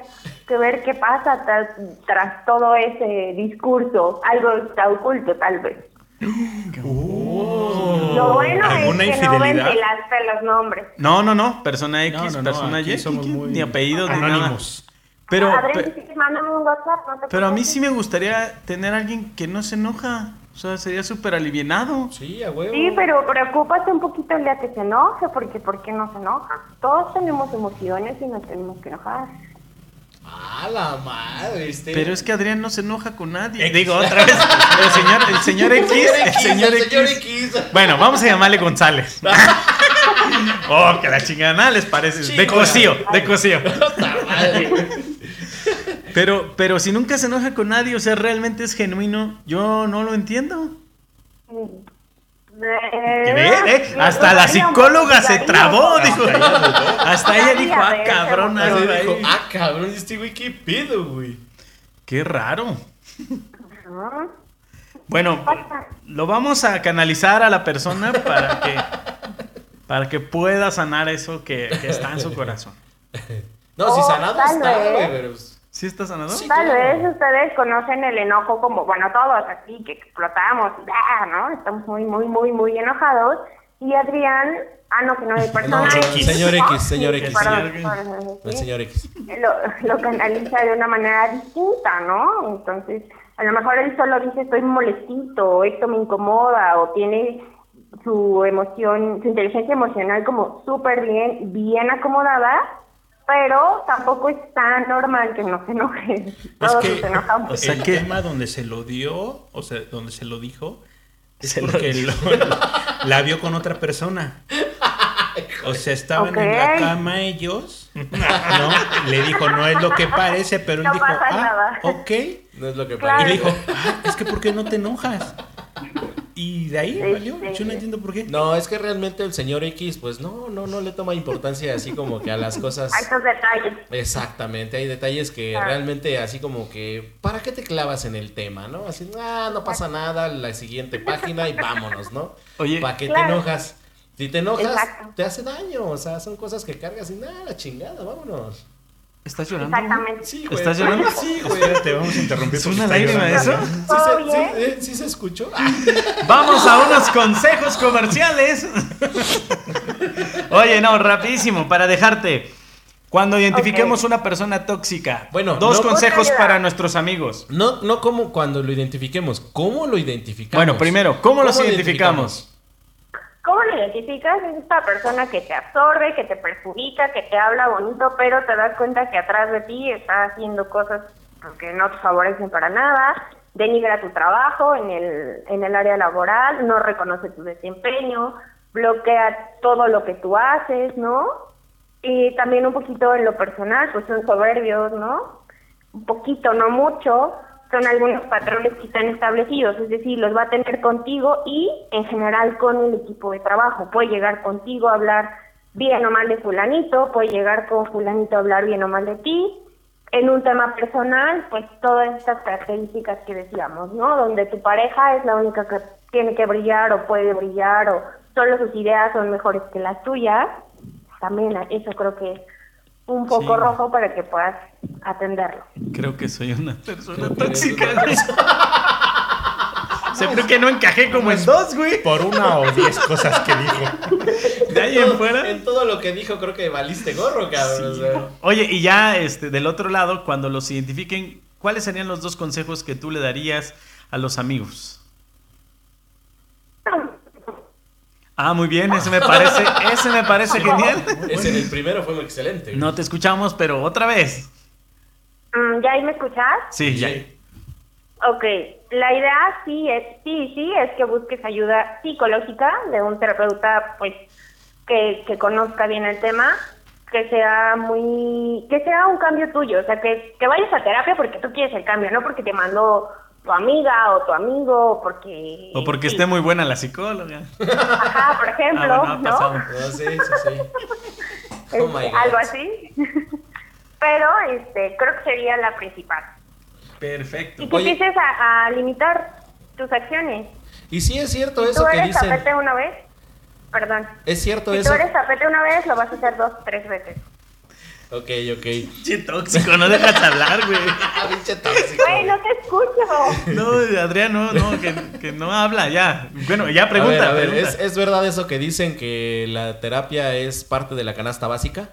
que ver qué pasa tras, tras todo ese discurso. Algo está oculto, tal vez. Lo bueno es ¿Alguna que no infidelidad? ventilaste los nombres. No, no, no, persona X, No, no, no, persona Y, somos muy ni apellidos ni nada. anónimos. Pero, Adrián, pe- si quieres, mándame un WhatsApp. no te pero a mí sí me gustaría tener a alguien que no se enoja. O sea, sería súper alivianado. Sí, a huevo. Sí, pero preocúpate un poquito el día que se enoje, porque ¿por qué no se enoja? Todos tenemos emociones y nos tenemos que enojar. Ah, la madre, este. Pero es que Adrián no se enoja con nadie. X. Digo otra vez, el señor, el señor X, el señor el señor X. X. Bueno, vamos a llamarle González. [laughs] oh, que la chingada les parece. De cosío, de [laughs] madre. Pero, pero si nunca se enoja con nadie, o sea, realmente es genuino, yo no lo entiendo. Eh. ¿Ve? me Hasta la gustaría un psicóloga se trabó, dijo. Hasta ella dudó. Hasta ella dijo, ah, cabrón, algo dijo, ah, cabrón, este güey, qué pedo, güey. Qué raro. Ajá. Bueno, lo vamos a canalizar a la persona para que, para que pueda sanar eso que, que está en su corazón. [laughs] No, si sanado está, güey, pero. ¿Sí está sanado? Sí. Tal claro. vez ustedes conocen el enojo como, bueno, todos así, que explotamos, ¡ah! ¿no? Estamos muy, muy, muy, muy enojados. Y Adrián, ah, no, que no hay [laughs] persona No, X. señor X, señor X. Perdón, señor X. lo, lo canaliza de una manera distinta, ¿no? Entonces, a lo mejor él solo dice estoy molestito, o esto me incomoda, o tiene su emoción, su inteligencia emocional como súper bien, bien acomodada, pero tampoco es tan normal que no se enoje. [laughs] Todos que- se enojamos. O sea el que- tema donde se lo dio, o sea, donde se lo dijo, es Se lo porque dijo. lo- la vio con otra persona. O sea, estaban en la cama ellos, ¿no? Le dijo, no es lo que parece, pero él No dijo, pasa ah, nada". ok. No es lo que Claro. Y parece. le dijo, ah, es que ¿por qué no te enojas? Y de ahí valió. Yo no entiendo por qué. No, es que realmente el señor X, pues no, no, no le toma importancia así como que a las cosas. [laughs] A estos detalles. Exactamente, hay detalles que Claro. realmente así como que, ¿para qué te clavas en el tema, no? Así, ah, no pasa nada, la siguiente página y vámonos, ¿no? Oye, ¿Para qué te enojas? Si te enojas, Exacto. te hace daño, o sea, son cosas que cargas y nada, la chingada, vámonos. ¿Estás llorando? Exactamente. Sí, güey. ¿Estás llorando? Sí, güey. Espérate, vamos a interrumpir. ¿Es una lágrima eso? ¿Sí ¿Todo se, sí, eh, sí se escuchó? [laughs] Vamos a unos consejos comerciales. Oye, no, rapidísimo, para dejarte. Cuando identifiquemos Ok. una persona tóxica, Bueno, dos no- consejos para nuestros amigos. No, no como cuando lo identifiquemos, ¿cómo lo identificamos? Bueno, primero, ¿cómo los lo identificamos? ¿Cómo lo identificas? Es esta persona que te absorbe, que te perjudica, que te habla bonito, pero te das cuenta que atrás de ti está haciendo cosas que no te favorecen para nada, denigra tu trabajo en el, en el área laboral, no reconoce tu desempeño, bloquea todo lo que tú haces, ¿no? Y también un poquito en lo personal, pues son soberbios, ¿no? Un poquito, no mucho, son algunos patrones que están establecidos, es decir, los va a tener contigo y en general con el equipo de trabajo. Puede llegar contigo a hablar bien o mal de fulanito, puede llegar con fulanito a hablar bien o mal de ti. En un tema personal, pues todas estas características que decíamos, ¿no? Donde tu pareja es la única que tiene que brillar o puede brillar o solo sus ideas son mejores que las tuyas. También eso creo que un poco Sí. rojo para que puedas atenderlo. Creo que soy una persona Creo tóxica. una güey. Se creo que no encajé como en dos, güey. Por una o diez cosas que dijo. De ahí en fuera. En todo lo que dijo creo que valiste gorro, cabrón. o sea. Oye, y ya este, del otro lado, cuando los identifiquen, ¿cuáles serían los dos consejos que tú le darías a los amigos? Ah, muy bien, ese me parece, ese me parece genial. Ese en el primero fue muy excelente. No te escuchamos, pero otra vez. Mm, ¿Ya ahí me escuchas? Sí, ya. Ok, la idea sí es, sí, sí, es que busques ayuda psicológica de un terapeuta, pues, que, que conozca bien el tema, que sea muy, que sea un cambio tuyo, o sea, que, que vayas a terapia porque tú quieres el cambio, no porque te mandó tu amiga o tu amigo, o porque... O porque sí. esté muy buena la psicóloga. Ajá, por ejemplo, Ah, bueno, ha ¿no? pasado. No, sí, sí, sí. Oh my God. algo así. [laughs] Pero, este, creo que sería la principal. Perfecto. Y que Oye. empieces a, a limitar tus acciones. Y sí es cierto Si eso tú que eres dicen. tapete una vez, perdón. Es cierto Si eso. tú eres tapete una vez, lo vas a hacer dos, tres veces. Ok, ok. Pinche tóxico, no dejas hablar, güey. [laughs] Ah, pinche tóxico. Güey, no te escucho. No, Adrián, no, no, que, que no habla, ya. Bueno, ya A pregunta, ver, a ver, pregunta. ¿es, es verdad eso que dicen que la terapia es parte de la canasta básica?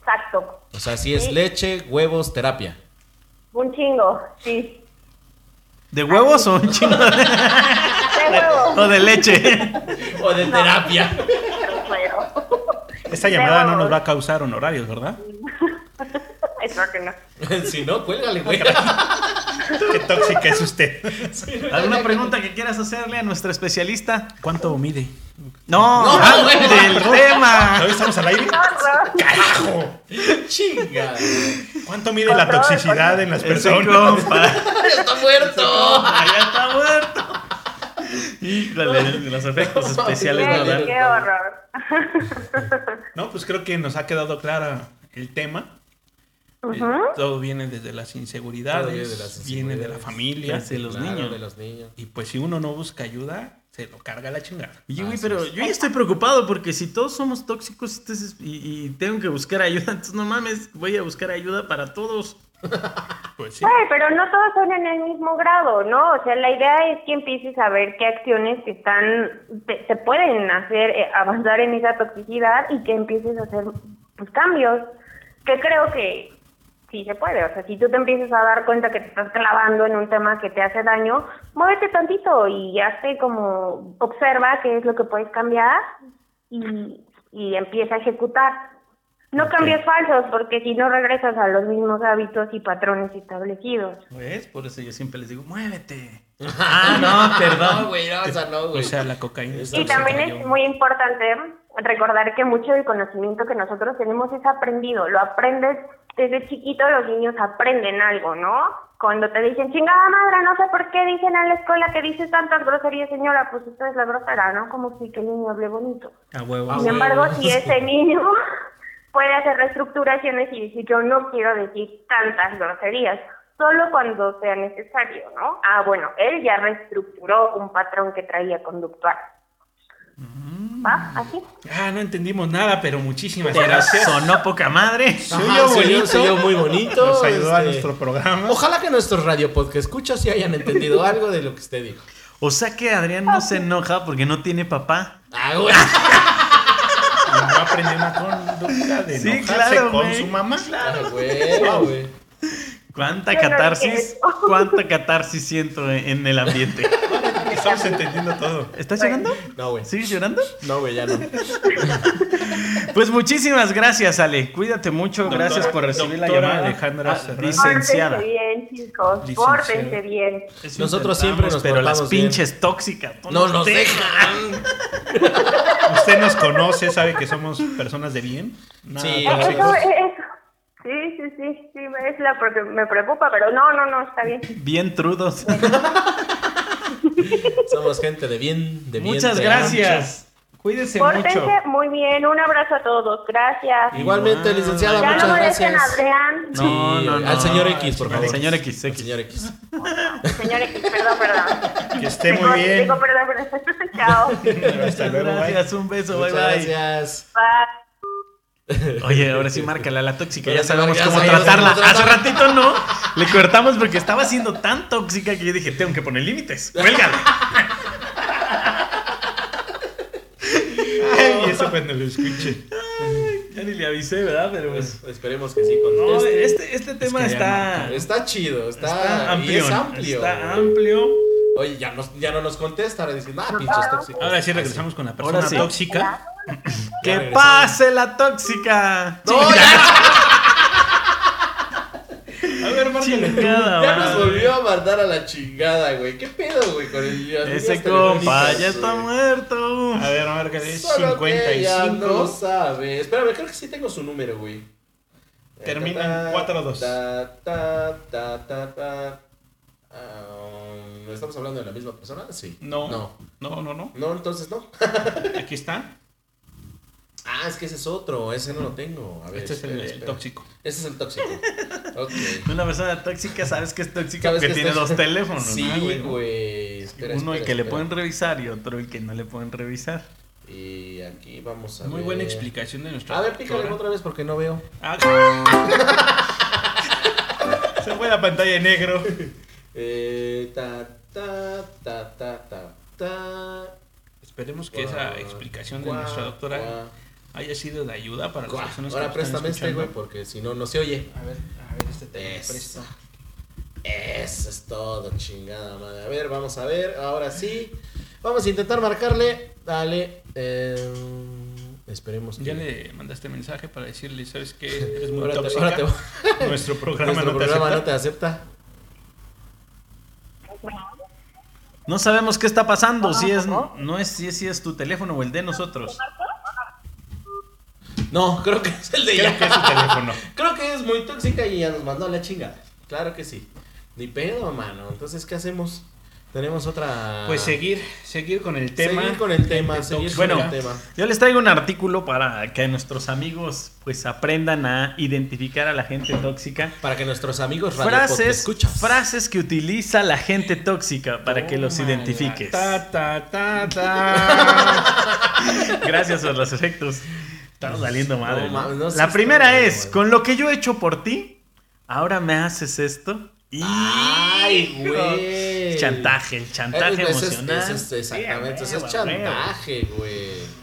Exacto. O sea, si es Sí. leche, huevos, terapia. Un chingo, sí. ¿De huevos o un chingo de, De huevo. [laughs] o de leche? O de terapia. [laughs] Esta llamada no nos va a causar honorarios, ¿verdad? [laughs] Espero que no. [laughs] si no, cuélgale, güey. [laughs] Qué tóxica es usted. ¿Alguna pregunta que quieras hacerle a nuestra especialista? ¿Cuánto mide? No, No, ah, güey. del tema. ¿Todavía estamos al aire? No, no. ¡Carajo! Chinga. ¿Cuánto mide la toxicidad en las personas? Está muerto. ya está muerto. Híjole, los efectos [laughs] especiales, Qué- ¿verdad? Qué, horror. [laughs] No, pues creo que nos ha quedado clara el tema. Eh, Ujú. todo viene desde las inseguridades, Todo viene de las viene de la inseguridades. familia. Sí, los Claro, niños. De los niños. Y pues si uno no busca ayuda, se lo carga la chingada. Oye, güey, pero yo ya estoy preocupado porque si todos somos tóxicos y, y tengo que buscar ayuda, entonces no mames, voy a buscar ayuda para todos. Pues sí. Güey, pero no todos son en el mismo grado, ¿no? O sea, la idea es que empieces a ver qué acciones están, te pueden hacer eh, avanzar en esa toxicidad y que empieces a hacer pues, cambios, que creo que sí se puede. O sea, si tú te empiezas a dar cuenta que te estás clavando en un tema que te hace daño, muévete tantito y hazte como, observa qué es lo que puedes cambiar y, y empieza a ejecutar. No cambios falsos, porque si no regresas a los mismos hábitos y patrones establecidos. ¿Ves? Por eso yo siempre les digo, muévete. [laughs] Ah, no, [laughs] No, perdón. güey, no, esa no, güey. O sea, la cocaína. Y también es muy importante recordar que mucho del conocimiento que nosotros tenemos es aprendido. Lo aprendes desde chiquito, los niños aprenden algo, ¿no? Cuando te dicen, chingada madre, no sé por qué dicen en la escuela que dices tantas groserías, señora, pues usted es la grosera, ¿no? Como si que el niño hable bonito. A huevo. Sin embargo, si ese [laughs] niño puede hacer reestructuraciones y decir, yo no quiero decir tantas groserías, solo cuando sea necesario, ¿no? Ah, bueno, él ya reestructuró un patrón que traía conductual. ¿Va? ¿Así? Ah, no entendimos nada, pero muchísimas Pero gracias. sonó poca madre. Oyó- bonito. oyó muy bonito. Nos ayudó a este, nuestro programa. Ojalá que nuestros radio podcast escuchas y hayan entendido algo de lo que usted dijo. O sea que Adrián no se enoja porque no tiene papá. Ah, güey. No aprendió una conducta de Sí, enojarse claro, con güey. su mamá. Ah, güey, güey. ¿Cuánta no catarsis? ¿Cuánta catarsis siento en en el ambiente? Estamos entendiendo todo. ¿Estás llorando? No, güey. ¿Sigues llorando? No, güey, ya no. [laughs] Pues muchísimas gracias, Ale. Cuídate mucho. Doctora- gracias por recibir la llamada. Alejandra Ah, licenciada. Pórtense bien, chicos, pórtense bien. Eso Nosotros siempre nos Pero las bien. pinches tóxicas. No nos dejan. Usted nos conoce, sabe que somos personas de bien. Nada Sí, tóxicos. Eso, eso. Sí, sí, sí, sí, es la porque me preocupa, pero no, no, no, está bien. Bien trudos. [laughs] [laughs] Somos gente de bien, de bien. Muchas gracias. Cuídense Pórtense mucho. muy bien, un abrazo a todos, gracias. Igualmente, licenciada, ya muchas no merecen a gracias. Adrián. Sí, No, no, no. Al señor X, por Al favor. señor X, Al señor X. Señor X, perdón, perdón. Que esté Digo- muy bien. Digo, perdón, perdón. [laughs] Chao. Hasta luego, bye. Gracias, un beso, bye Muchas bye. gracias. Bye. Oye, [laughs] ahora sí márcala la tóxica, ya sabemos ya cómo sabemos tratarla. cómo Hace ratito no, le cortamos porque estaba siendo tan tóxica que yo dije, tengo que poner límites. Cuélgale. [laughs] Ay, eso cuando lo escuche. Ya ni le avisé, ¿verdad? Pero pues... Esperemos que sí No, este, este tema que está, Está chido, está, está y amplio. es amplio. Está amplio. Oye, ya, nos, ya no nos contesta, ahora dicen, ah, pinches tóxicos. Ahora sí regresamos con la persona Ahora sí. tóxica. [laughs] ¡Que pase la tóxica! No, ya, [laughs] A ver, márcale. Chingada, ya nos volvió a mandar a la chingada, güey. ¿Qué pedo, güey, con el las Ese compa ya está güey? muerto. A ver, márcale. Solo que ella no 55. sabe. Espérame, creo que sí tengo su número, güey. Termina en 4-2. ta, ta, ta, ta, ta. Ah, ¿Estamos hablando de la misma persona? Sí. No. No. No, no, no. No, entonces no. Aquí está. [laughs] Ah, es que ese es otro. Ese no lo tengo. A ver, Este es el, espera, tóxico. Ese es el tóxico. [laughs] ok. Una persona tóxica, sabes que es tóxica ¿Sabes porque que tiene dos teléfonos. Sí, ¿no, güey? Espera, Uno el espera, que le pueden revisar y otro el que no le pueden revisar. Y aquí vamos a Muy ver. buena explicación de nuestra A ver, pícale otra vez porque no veo. Ah, [laughs] Se fue la pantalla en negro. [laughs] Eh, ta, ta, ta, ta, ta, ta. Esperemos que esa explicación de nuestra doctora haya sido de ayuda para las personas Ahora que préstame este, güey, porque si no, no se oye. A ver, a ver, este te lo Eso. presto. Eso es todo, chingada madre. A ver, vamos a ver. Ahora sí. Vamos a intentar marcarle. Dale. eh, esperemos que. Ya le mandaste mensaje para decirle, ¿sabes qué? [laughs] Eres muy Ahora te- tóxica. ahora te- [laughs] Nuestro programa Nuestro no te programa acepta. no te acepta. No sabemos qué está pasando, si es no es si es, si es tu teléfono o el de nosotros. No, creo que es el de Creo ella. que es su teléfono. [laughs] Creo que es muy tóxica y ya nos mandó a la chingada. Claro que sí. Ni pedo, mano. Entonces, ¿qué hacemos? Tenemos otra. Pues seguir, seguir con el tema. Seguir con el tema, seguir tóxica. con Bueno, el tema. yo les traigo un artículo para que nuestros amigos pues aprendan a identificar a la gente tóxica. Para que nuestros amigos Frases, frases que utiliza la gente tóxica para que los Tómala. identifiques. Ta, ta, ta, ta. [laughs] Gracias por los efectos. Estamos saliendo madre. La primera es, madre. con lo que yo he hecho por ti, ahora me haces esto. Y... Ay, güey. Chantaje, el chantaje Eh, ese es- emocional. ese es- exactamente, Sí, es chantaje, güey.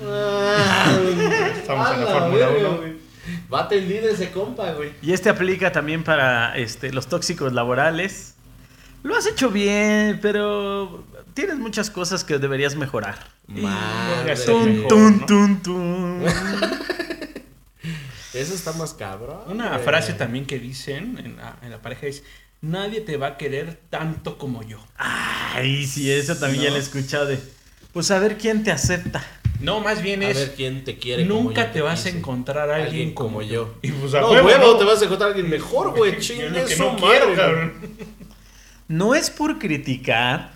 [laughs] Estamos en la A Fórmula verga, 1. güey. Va a atender ese compa, güey. Y este aplica también para este, los tóxicos laborales. Lo has hecho bien, pero tienes muchas cosas que deberías mejorar. Madre, Tun, tun, tun, [laughs] tun. Eso está más cabrón. Una frase también que dicen en la, en la pareja es: Nadie te va a querer tanto como yo. Ay, sí, eso también ya lo he escuchado de. Pues a ver quién te acepta. No, más bien A es. ver quién te quiere. como Nunca yo te vas a encontrar a alguien, Alguien como yo. Y pues a No, huevo, huevo, ¿no? te vas a encontrar a alguien mejor, güey. [laughs] Chingue su no madre, quiero, güey. cabrón. No es por criticar,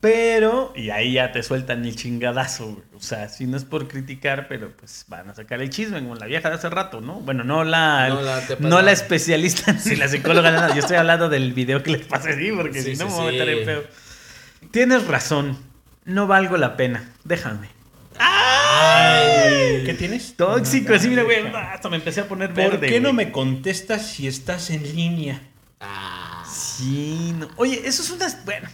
pero. Y ahí ya te sueltan el chingadazo, güey. O sea, sí no es por criticar, pero pues van a sacar el chisme, como la vieja de hace rato, ¿no? Bueno, no la. No la no la especialista, [laughs] ni la psicóloga, nada. Yo estoy hablando del video que les pasé, sí, porque Sí, si no sí, me voy a meter sí. en pedo. Tienes razón. No valgo la pena. Déjame. ¿Qué tienes? Tóxico, así, mira, güey. Hasta me empecé a poner verde. ¿Por qué no güey. me contestas si estás en línea? Ah, Sí, no. Oye, eso es una. Bueno,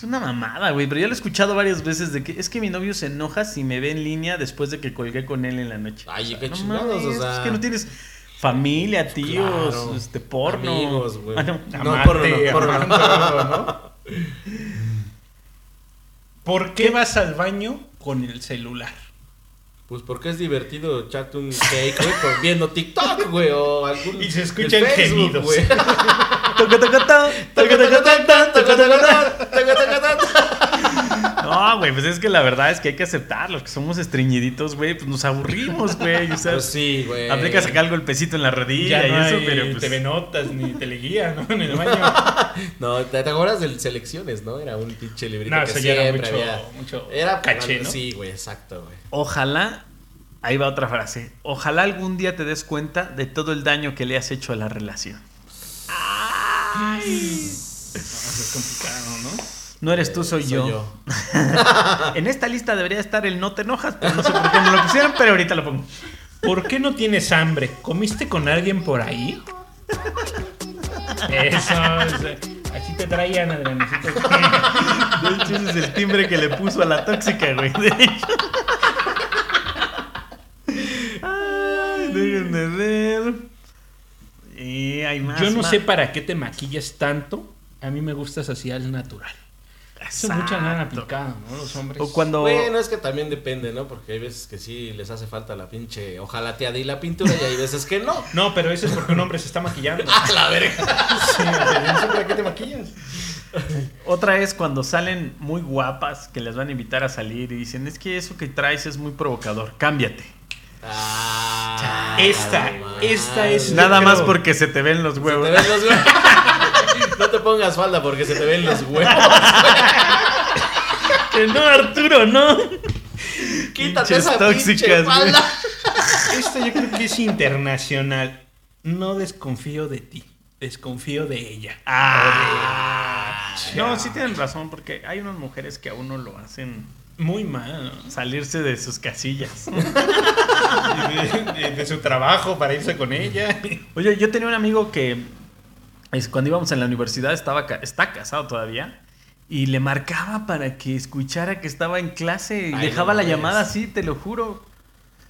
es una mamada, güey. Pero yo lo he escuchado varias veces de que es que mi novio se enoja si me ve en línea después de que colgué con él en la noche. Ay, O sea, qué no chingados, mames, o sea. Es que no tienes familia, tíos, Claro. este, porno. Amigos, güey. Ah, no. No, Amante, porno no, porno no. ¿no? ¿Por qué vas al baño con el celular? Pues porque es divertido echarte un cake, güey, viendo TikTok, güey, o algún... Y se escuchan el Facebook, gemidos. güey. [laughs] Toca, toca, ta, toca, toca, ta, ta, toca, toca, ta. No, güey, pues es que la verdad es que hay que aceptar. Los que somos estreñiditos, güey, pues nos aburrimos, güey. O sea, Pues sí, güey. aplicas acá el golpecito en la rodilla Ya y no eso, hay pero pues. TV Notas ni Teleguía, ¿no? En el baño. [laughs] No, ¿te, te acuerdas de selecciones, no? Era un pinche librito No, que eso ya era siempre mucho- había. mucho era caché, ¿no? Sí, güey, exacto, güey. Ojalá, ahí va otra frase. Ojalá algún día te des cuenta de todo el daño que le has hecho a la relación. No, eso es complicado, ¿no? No eres tú, soy, Soy yo. yo. [laughs] En esta lista debería estar el no te enojas, pero no sé por qué no lo pusieron, pero ahorita lo pongo. ¿Por qué no tienes hambre? ¿Comiste con alguien por ahí? Eso, es- así te traían, Adriancito. De hecho, ese es el timbre que le puso a la tóxica, güey. De hecho. Ay, déjenme ver. Y hay más. Yo no más. sé para qué te maquillas tanto. A mí me gustas así al natural. Eso muchas no han Exacto. aplicado, ¿no? Los hombres. O cuando. Bueno, es que también depende, ¿no? Porque hay veces que sí les hace falta la pinche ojalateada y la pintura y hay veces que no. No, pero eso es porque un hombre se está maquillando. ¡A [laughs] la verga! Sí, no sé para qué te maquillas. Otra es cuando salen muy guapas que les van a invitar a salir y dicen, es que eso que traes es muy provocador, cámbiate. Ah, Esta, esta es- Nada creo- más porque se te ven los Se huevos. te ven los huevos. [laughs] No te pongas falda porque se te ven los huevos. [laughs] Que no, Arturo, no. Quítate Pinches esa tóxicas, falda. [laughs] Esta yo creo que es internacional. No desconfío de ti, desconfío de ella. Ah. O de- No, sí tienen razón, porque hay unas mujeres que a uno lo hacen Muy mal, ¿no? salirse de sus casillas. De, de- de su trabajo para irse con ella. Oye, yo tenía un amigo que es, cuando íbamos en la universidad estaba ca- está casado todavía y le marcaba para que escuchara que estaba en clase y Ay, dejaba no la llamada así, te lo juro.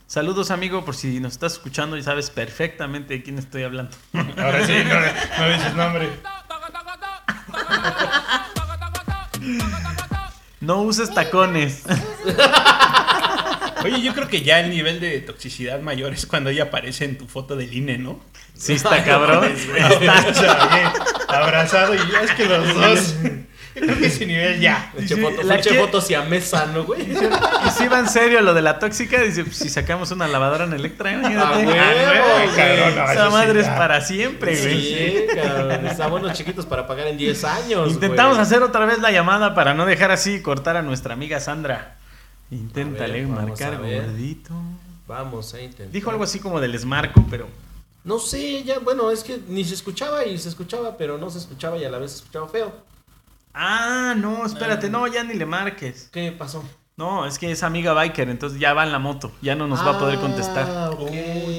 Saludos amigo, por si nos estás escuchando y sabes perfectamente de quién estoy hablando. Ahora sí, no, no dices nombre. No uses tacones. Oye, yo creo que ya el nivel de toxicidad mayor es cuando ella aparece en tu foto del INE, ¿no? Sí está cabrón. O sea, bien, abrazado y ya es que los dos. Creo que ese nivel ya. Pinche Sí, foto, la pinche que- foto siamesa, ¿no, güey? Y si va en serio lo de la tóxica, dice, pues, si sacamos una lavadora en Electra, imagínate. Ah, güey. cabrón, no, Esa madre es para siempre, güey. Sí, cabrón. Está buenos chiquitos para pagar en 10 años. Intentamos güey. hacer otra vez la llamada para no dejar así cortar a nuestra amiga Sandra. Inténtale A ver, marcar a gordito. Vamos a intentar. Dijo algo así como del esmarco, pero. No sé, ya, bueno, es que ni se escuchaba y se escuchaba, pero no se escuchaba y a la vez se escuchaba feo. Ah, no, espérate, no, ya ni le marques. ¿Qué pasó? No, es que es amiga biker, entonces ya va en la moto, ya no nos va a poder contestar. Ah, ok.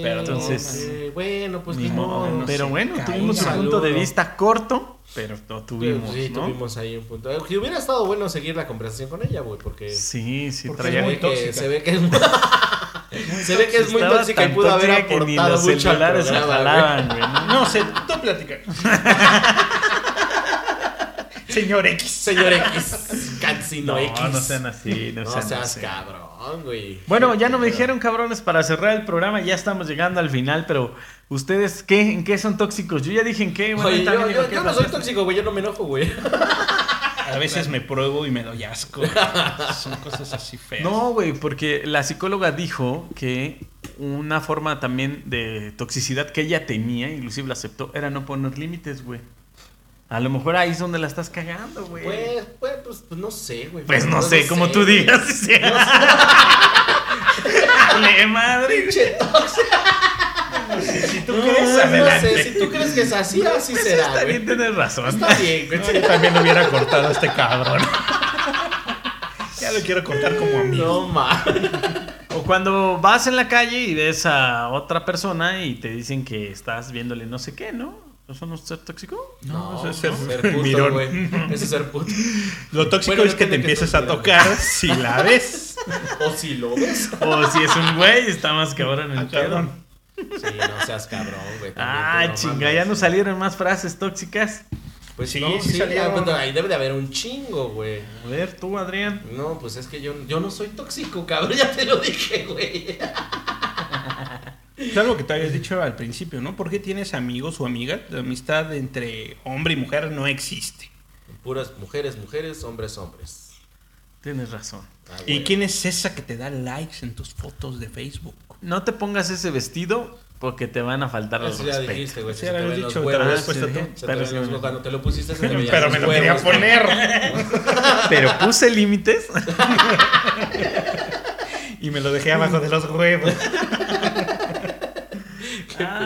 pero entonces-. Bueno, pues Ni modo. modo. Pero bueno, tuvimos un Un punto de vista corto, pero lo tuvimos, sí, ¿no? tuvimos ahí un punto. Que hubiera estado bueno seguir la conversación con ella, güey, porque Sí, sí, Porque se traía. que, [laughs] se ve que es muy, se ve que es muy tóxica y pudo haber tóxica que ni aportado los mucho celulares programa, jalaban, güey, ¿no? No sé, tú platicas. [laughs] Señor X. Señor X, Cancino No, X. no sean así, no, No sean seas así. cabrón, güey. Bueno, ya no me dijeron, cabrones, para cerrar el programa, ya estamos llegando al final, pero ¿ustedes qué? ¿En qué son tóxicos? Yo ya dije en qué, bueno, Oye, yo, no soy tóxico, güey, yo no me enojo, güey. A veces me pruebo y me doy asco. Son cosas así feas. No, güey, porque la psicóloga dijo que una forma también de toxicidad que ella tenía, inclusive la aceptó, era no poner límites, güey. A lo mejor ahí es donde la estás cagando, güey. Pues, pues, pues, pues no sé, güey. Pues no sé, como tú güey. digas. sí. Dale, madre. Pinche. Si tú No, crees, no sé, adelante. si tú crees que es así, así Pues será, está güey. bien, tienes razón. Está bien, güey. No, yo también hubiera cortado a este cabrón. Ya lo quiero contar como amigo. No. O cuando vas en la calle y ves a otra persona y te dicen que estás viéndole no sé qué, ¿no? ¿Eso no es ser tóxico? No, eso es ser, ser ser puto, güey. Eso es ser puto. Lo tóxico Bueno, es que te empiezas a tocar si la ves. O si lo ves. O si es un güey, está más cabrón el Ah, pedo. cabrón. Sí, no seas cabrón, güey. Ah, no chinga, mames. ya nos salieron más frases tóxicas. Pues Sí, sí, no, sí sí, salieron. ah, bueno, ahí debe de haber un chingo, güey. A ver, tú, Adrián. No, pues es que yo, yo no soy tóxico, cabrón. [laughs] Ya te lo dije, güey. Es algo que te habías dicho al principio, ¿no? ¿Por qué tienes amigos o amigas? La amistad entre hombre y mujer no existe. Puras mujeres, mujeres, hombres, hombres. Tienes razón. Ah, ¿Y güey. quién es esa que te da likes en tus fotos de Facebook? No te pongas ese vestido porque te van a faltar los ya dijiste, güey. Sí, ya te lo ven los dicho, te huevos. lo habías Ah, puesto tú. Pero los. Cuando te lo pusiste se te veían Pero los me lo quería poner. Pero puse límites. Y me lo dejé abajo de los huevos. [laughs]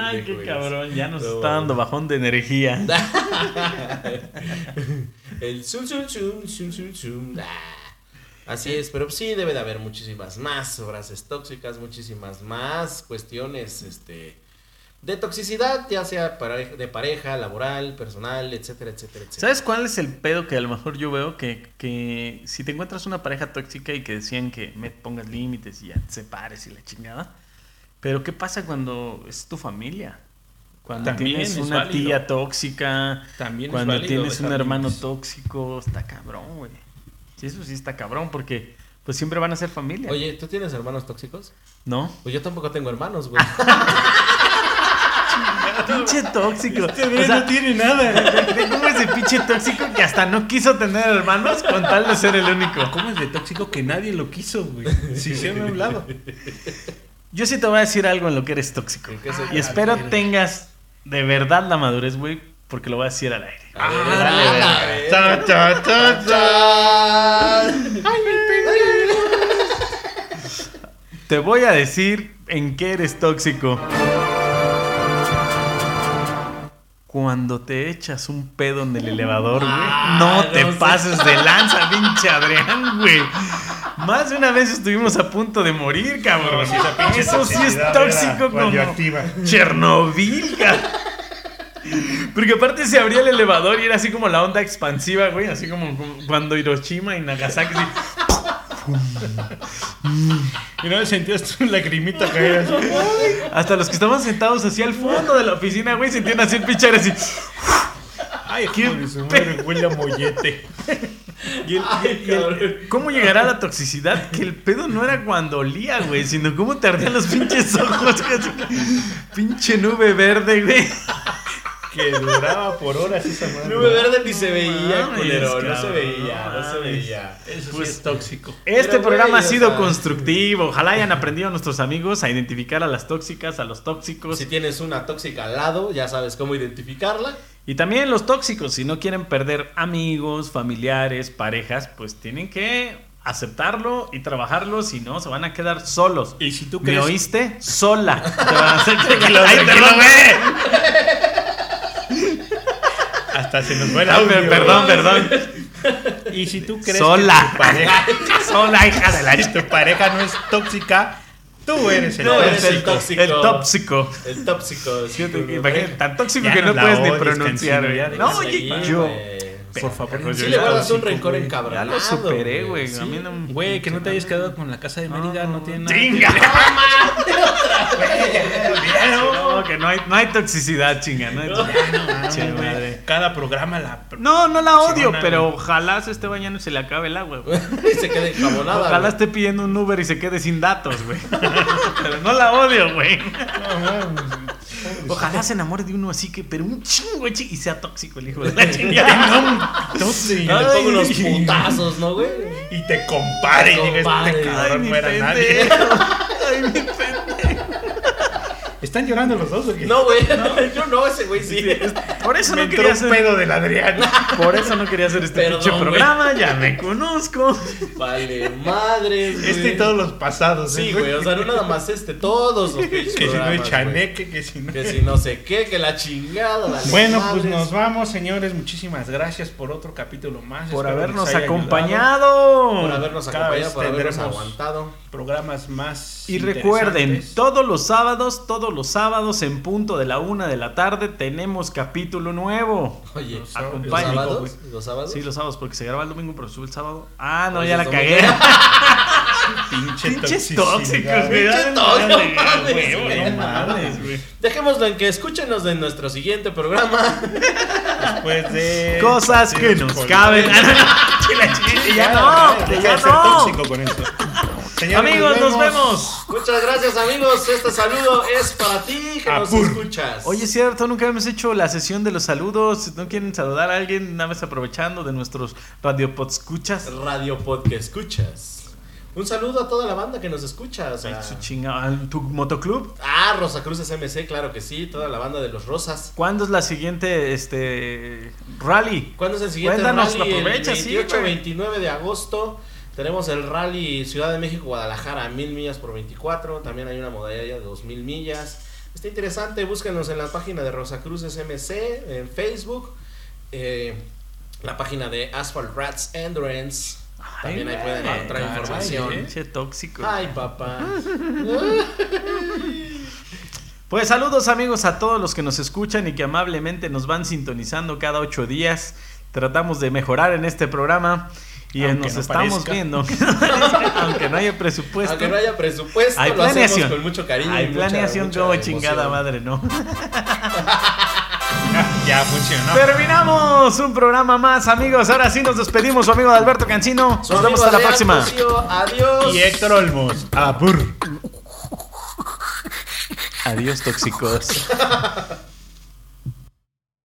Ay, qué eres. cabrón. Ya nos No, está dando bajón de energía. [laughs] El zum, zum, zum, zum, zum, zum. Ah. Así es, pero sí debe de haber muchísimas más frases tóxicas, muchísimas más cuestiones este, de toxicidad, ya sea de pareja, laboral, personal, etcétera, etcétera, etcétera. ¿Sabes cuál es el pedo que a lo mejor yo veo? Que, que si te encuentras una pareja tóxica y que decían que me pongas límites y ya te separes y la chingada. Pero ¿qué pasa cuando es tu familia? Cuando También tienes es una válido. tía tóxica, También es cuando válido tienes un hermano tóxico, está cabrón, güey. Sí, eso sí está cabrón porque pues siempre van a ser familia. Oye, ¿tú tienes hermanos tóxicos? ¿No? Pues yo tampoco tengo hermanos, güey. [laughs] Pinche tóxico. Este O sea, tiene nada. ¿Cómo es de pinche tóxico que hasta no quiso tener hermanos con tal de ser el único? ¿Cómo es de tóxico que nadie lo quiso, güey? Si se han hablado. Yo sí te voy a decir algo en lo que eres tóxico. ¿En qué se- Y espero ver. tengas de verdad la madurez, güey, porque lo voy a decir al aire. Ah, dale, dale, ta, ta, ta. Te voy a decir en qué eres tóxico. Cuando te echas un pedo en el elevador, güey. Ah, no te no sé. pases de lanza, pinche Adrián, güey. Más de una vez estuvimos a punto de morir, cabrón. Sí, Eso sí es tóxico como. Chernobyl, cabrón. Porque aparte se abría el elevador y era así como la onda expansiva, güey. Así como, cuando Hiroshima y Nagasaki. así, Y no sentías tu lagrimita caer así. Hasta los que estaban sentados hacia el fondo de la oficina, güey, sentían así el pinche aire así. Ay, ¿Qué huele a mollete. Y el- Ay, y el- cabrón. ¿Cómo llegará la toxicidad? Que el pedo no era cuando olía, güey, sino cómo te ardían los pinches ojos. pinche nube verde, güey. Que duraba por horas esa madre. Nube verde ni se veía, mames, culero. No se veía, no se veía. Eso Pues- sí es tóxico. Este Pero, programa güey, ha o sido sea- constructivo. Ojalá hayan aprendido nuestros amigos a identificar a las tóxicas, a los tóxicos. Si tienes una tóxica al lado, ya sabes cómo identificarla. Y también los tóxicos, si no quieren perder amigos, familiares, parejas, pues tienen que aceptarlo y trabajarlo, si no se van a quedar solos. Y si tú ¿Me crees. oíste? Sola. [laughs] Te van a hacer que- Tranquilo, ¡Ay, perdón, Hasta se nos fue el audio. per- Perdón, perdón. Y si tú crees Sola. que tu pareja, [laughs] Sola, hija de la si tu pareja no es tóxica, tú eres el Tú eres tóxico. el tóxico. El tóxico. El imagínate, tan tóxico Ya que no puedes ni pronunciar. No, oye, güey. Por favor, Sí yo le guardas un rencor encabronado. Ya lo superé, güey. Sí. A mí no. Güey, que no te hayas quedado con la casa de Mérida, no, tiene nada. ¡Chinga! [laughs] [laughs] No, que no hay, no hay toxicidad, chinga. No, hay toxicidad. Che, madre. Cada programa la. no, no la odio, pero ojalá se esté bañando y se le acabe el agua, güey. [laughs] Y se queda encabonada. Ojalá güey. esté pidiendo un Uber y se quede sin datos, güey. Pero no la odio, güey. No, mames. [laughs] Ojalá se enamore de uno así que, pero un chingo, chi- y sea tóxico el hijo de la chingada. [laughs] No, sí. Y le pongo unos putazos, ¿no, güey? Y te compare y digas, este cabrón no era nadie. Ay, mi. ¿Están llorando los dos o qué? No, güey. [laughs] Yo no, ese güey sí. Por eso Me no entró quería un hacer. pedo del Adrián. [laughs] Por eso no quería hacer este Perdón, pinche programa, ya me conozco. Vale, madres, güey. Este y todos los pasados. ¿eh, Sí, güey. O sea, no nada más este. Todos los pinches Que si no hay chaneque, que si no. Que si no sé qué, que la chingada. Bueno, pues nos vamos, señores. Muchísimas gracias por otro capítulo más. Por Espero habernos acompañado. Por habernos Cada acompañado, vez por habernos tendremos aguantado. Programas más. Y recuerden, todos los sábados, todos los sábados en punto de la una de la tarde tenemos capítulo nuevo. Oye, Los ¿los sábados? ¿Los sábados? Sí, los sábados, porque se graba el domingo, pero sube el sábado. Ah, no, ya la cagué. [laughs] Pinche Pinches tóxicos, güey. Pinche Dale, tóxico, dale, no mames, güey, güey. no mames, güey. Dejémoslo en que escúchenos de nuestro siguiente programa. Después de. Cosas que nos caben. [laughs] [laughs] Ya no, ya de ser no. tóxico con eso. Señores, Amigos, nos vemos. Muchas gracias, amigos. Este saludo es para ti que nos escuchas. Oye, es cierto, nunca hemos hecho la sesión de los saludos. ¿No quieren saludar a alguien? Nada más aprovechando de nuestros radiopodscuchas. Radio Podcast escuchas. Un saludo a toda la banda que nos escucha. o sea- Ay, su chinga- ¿al- ¿Tu motoclub? Ah, Rosacruces MC, claro que sí. Toda la banda de los Rosas. ¿Cuándo es la siguiente este rally? ¿Cuándo es el siguiente Cuéntanos, rally? aprovecha, el sí, 28, güey. 29 de agosto. Tenemos el rally Ciudad de México, Guadalajara, mil millas por 24. También hay una modalidad de 2000 millas. Está interesante, búsquenos en la página de Rosacruces MC, en Facebook. eh, la página de Asphalt Rats Endurance. También ahí pueden encontrar información. Pinche tóxico. Ay, papá. [laughs] Pues saludos amigos a todos los que nos escuchan y que amablemente nos van sintonizando cada ocho días. Tratamos de mejorar en este programa y Aunque nos no estamos parezca. viendo. [laughs] Aunque no haya presupuesto. Aunque no haya presupuesto, Hay lo hacemos planeación. con mucho cariño. Hay planeación mucha chingada madre, ¿no? [laughs] Ya funcionó. Terminamos un programa más, amigos. Ahora sí nos despedimos, su amigo Alberto Cancino. Su Nos vemos hasta la próxima. Adiós. Y Héctor Olmos. Apur. Adiós, tóxicos. [laughs]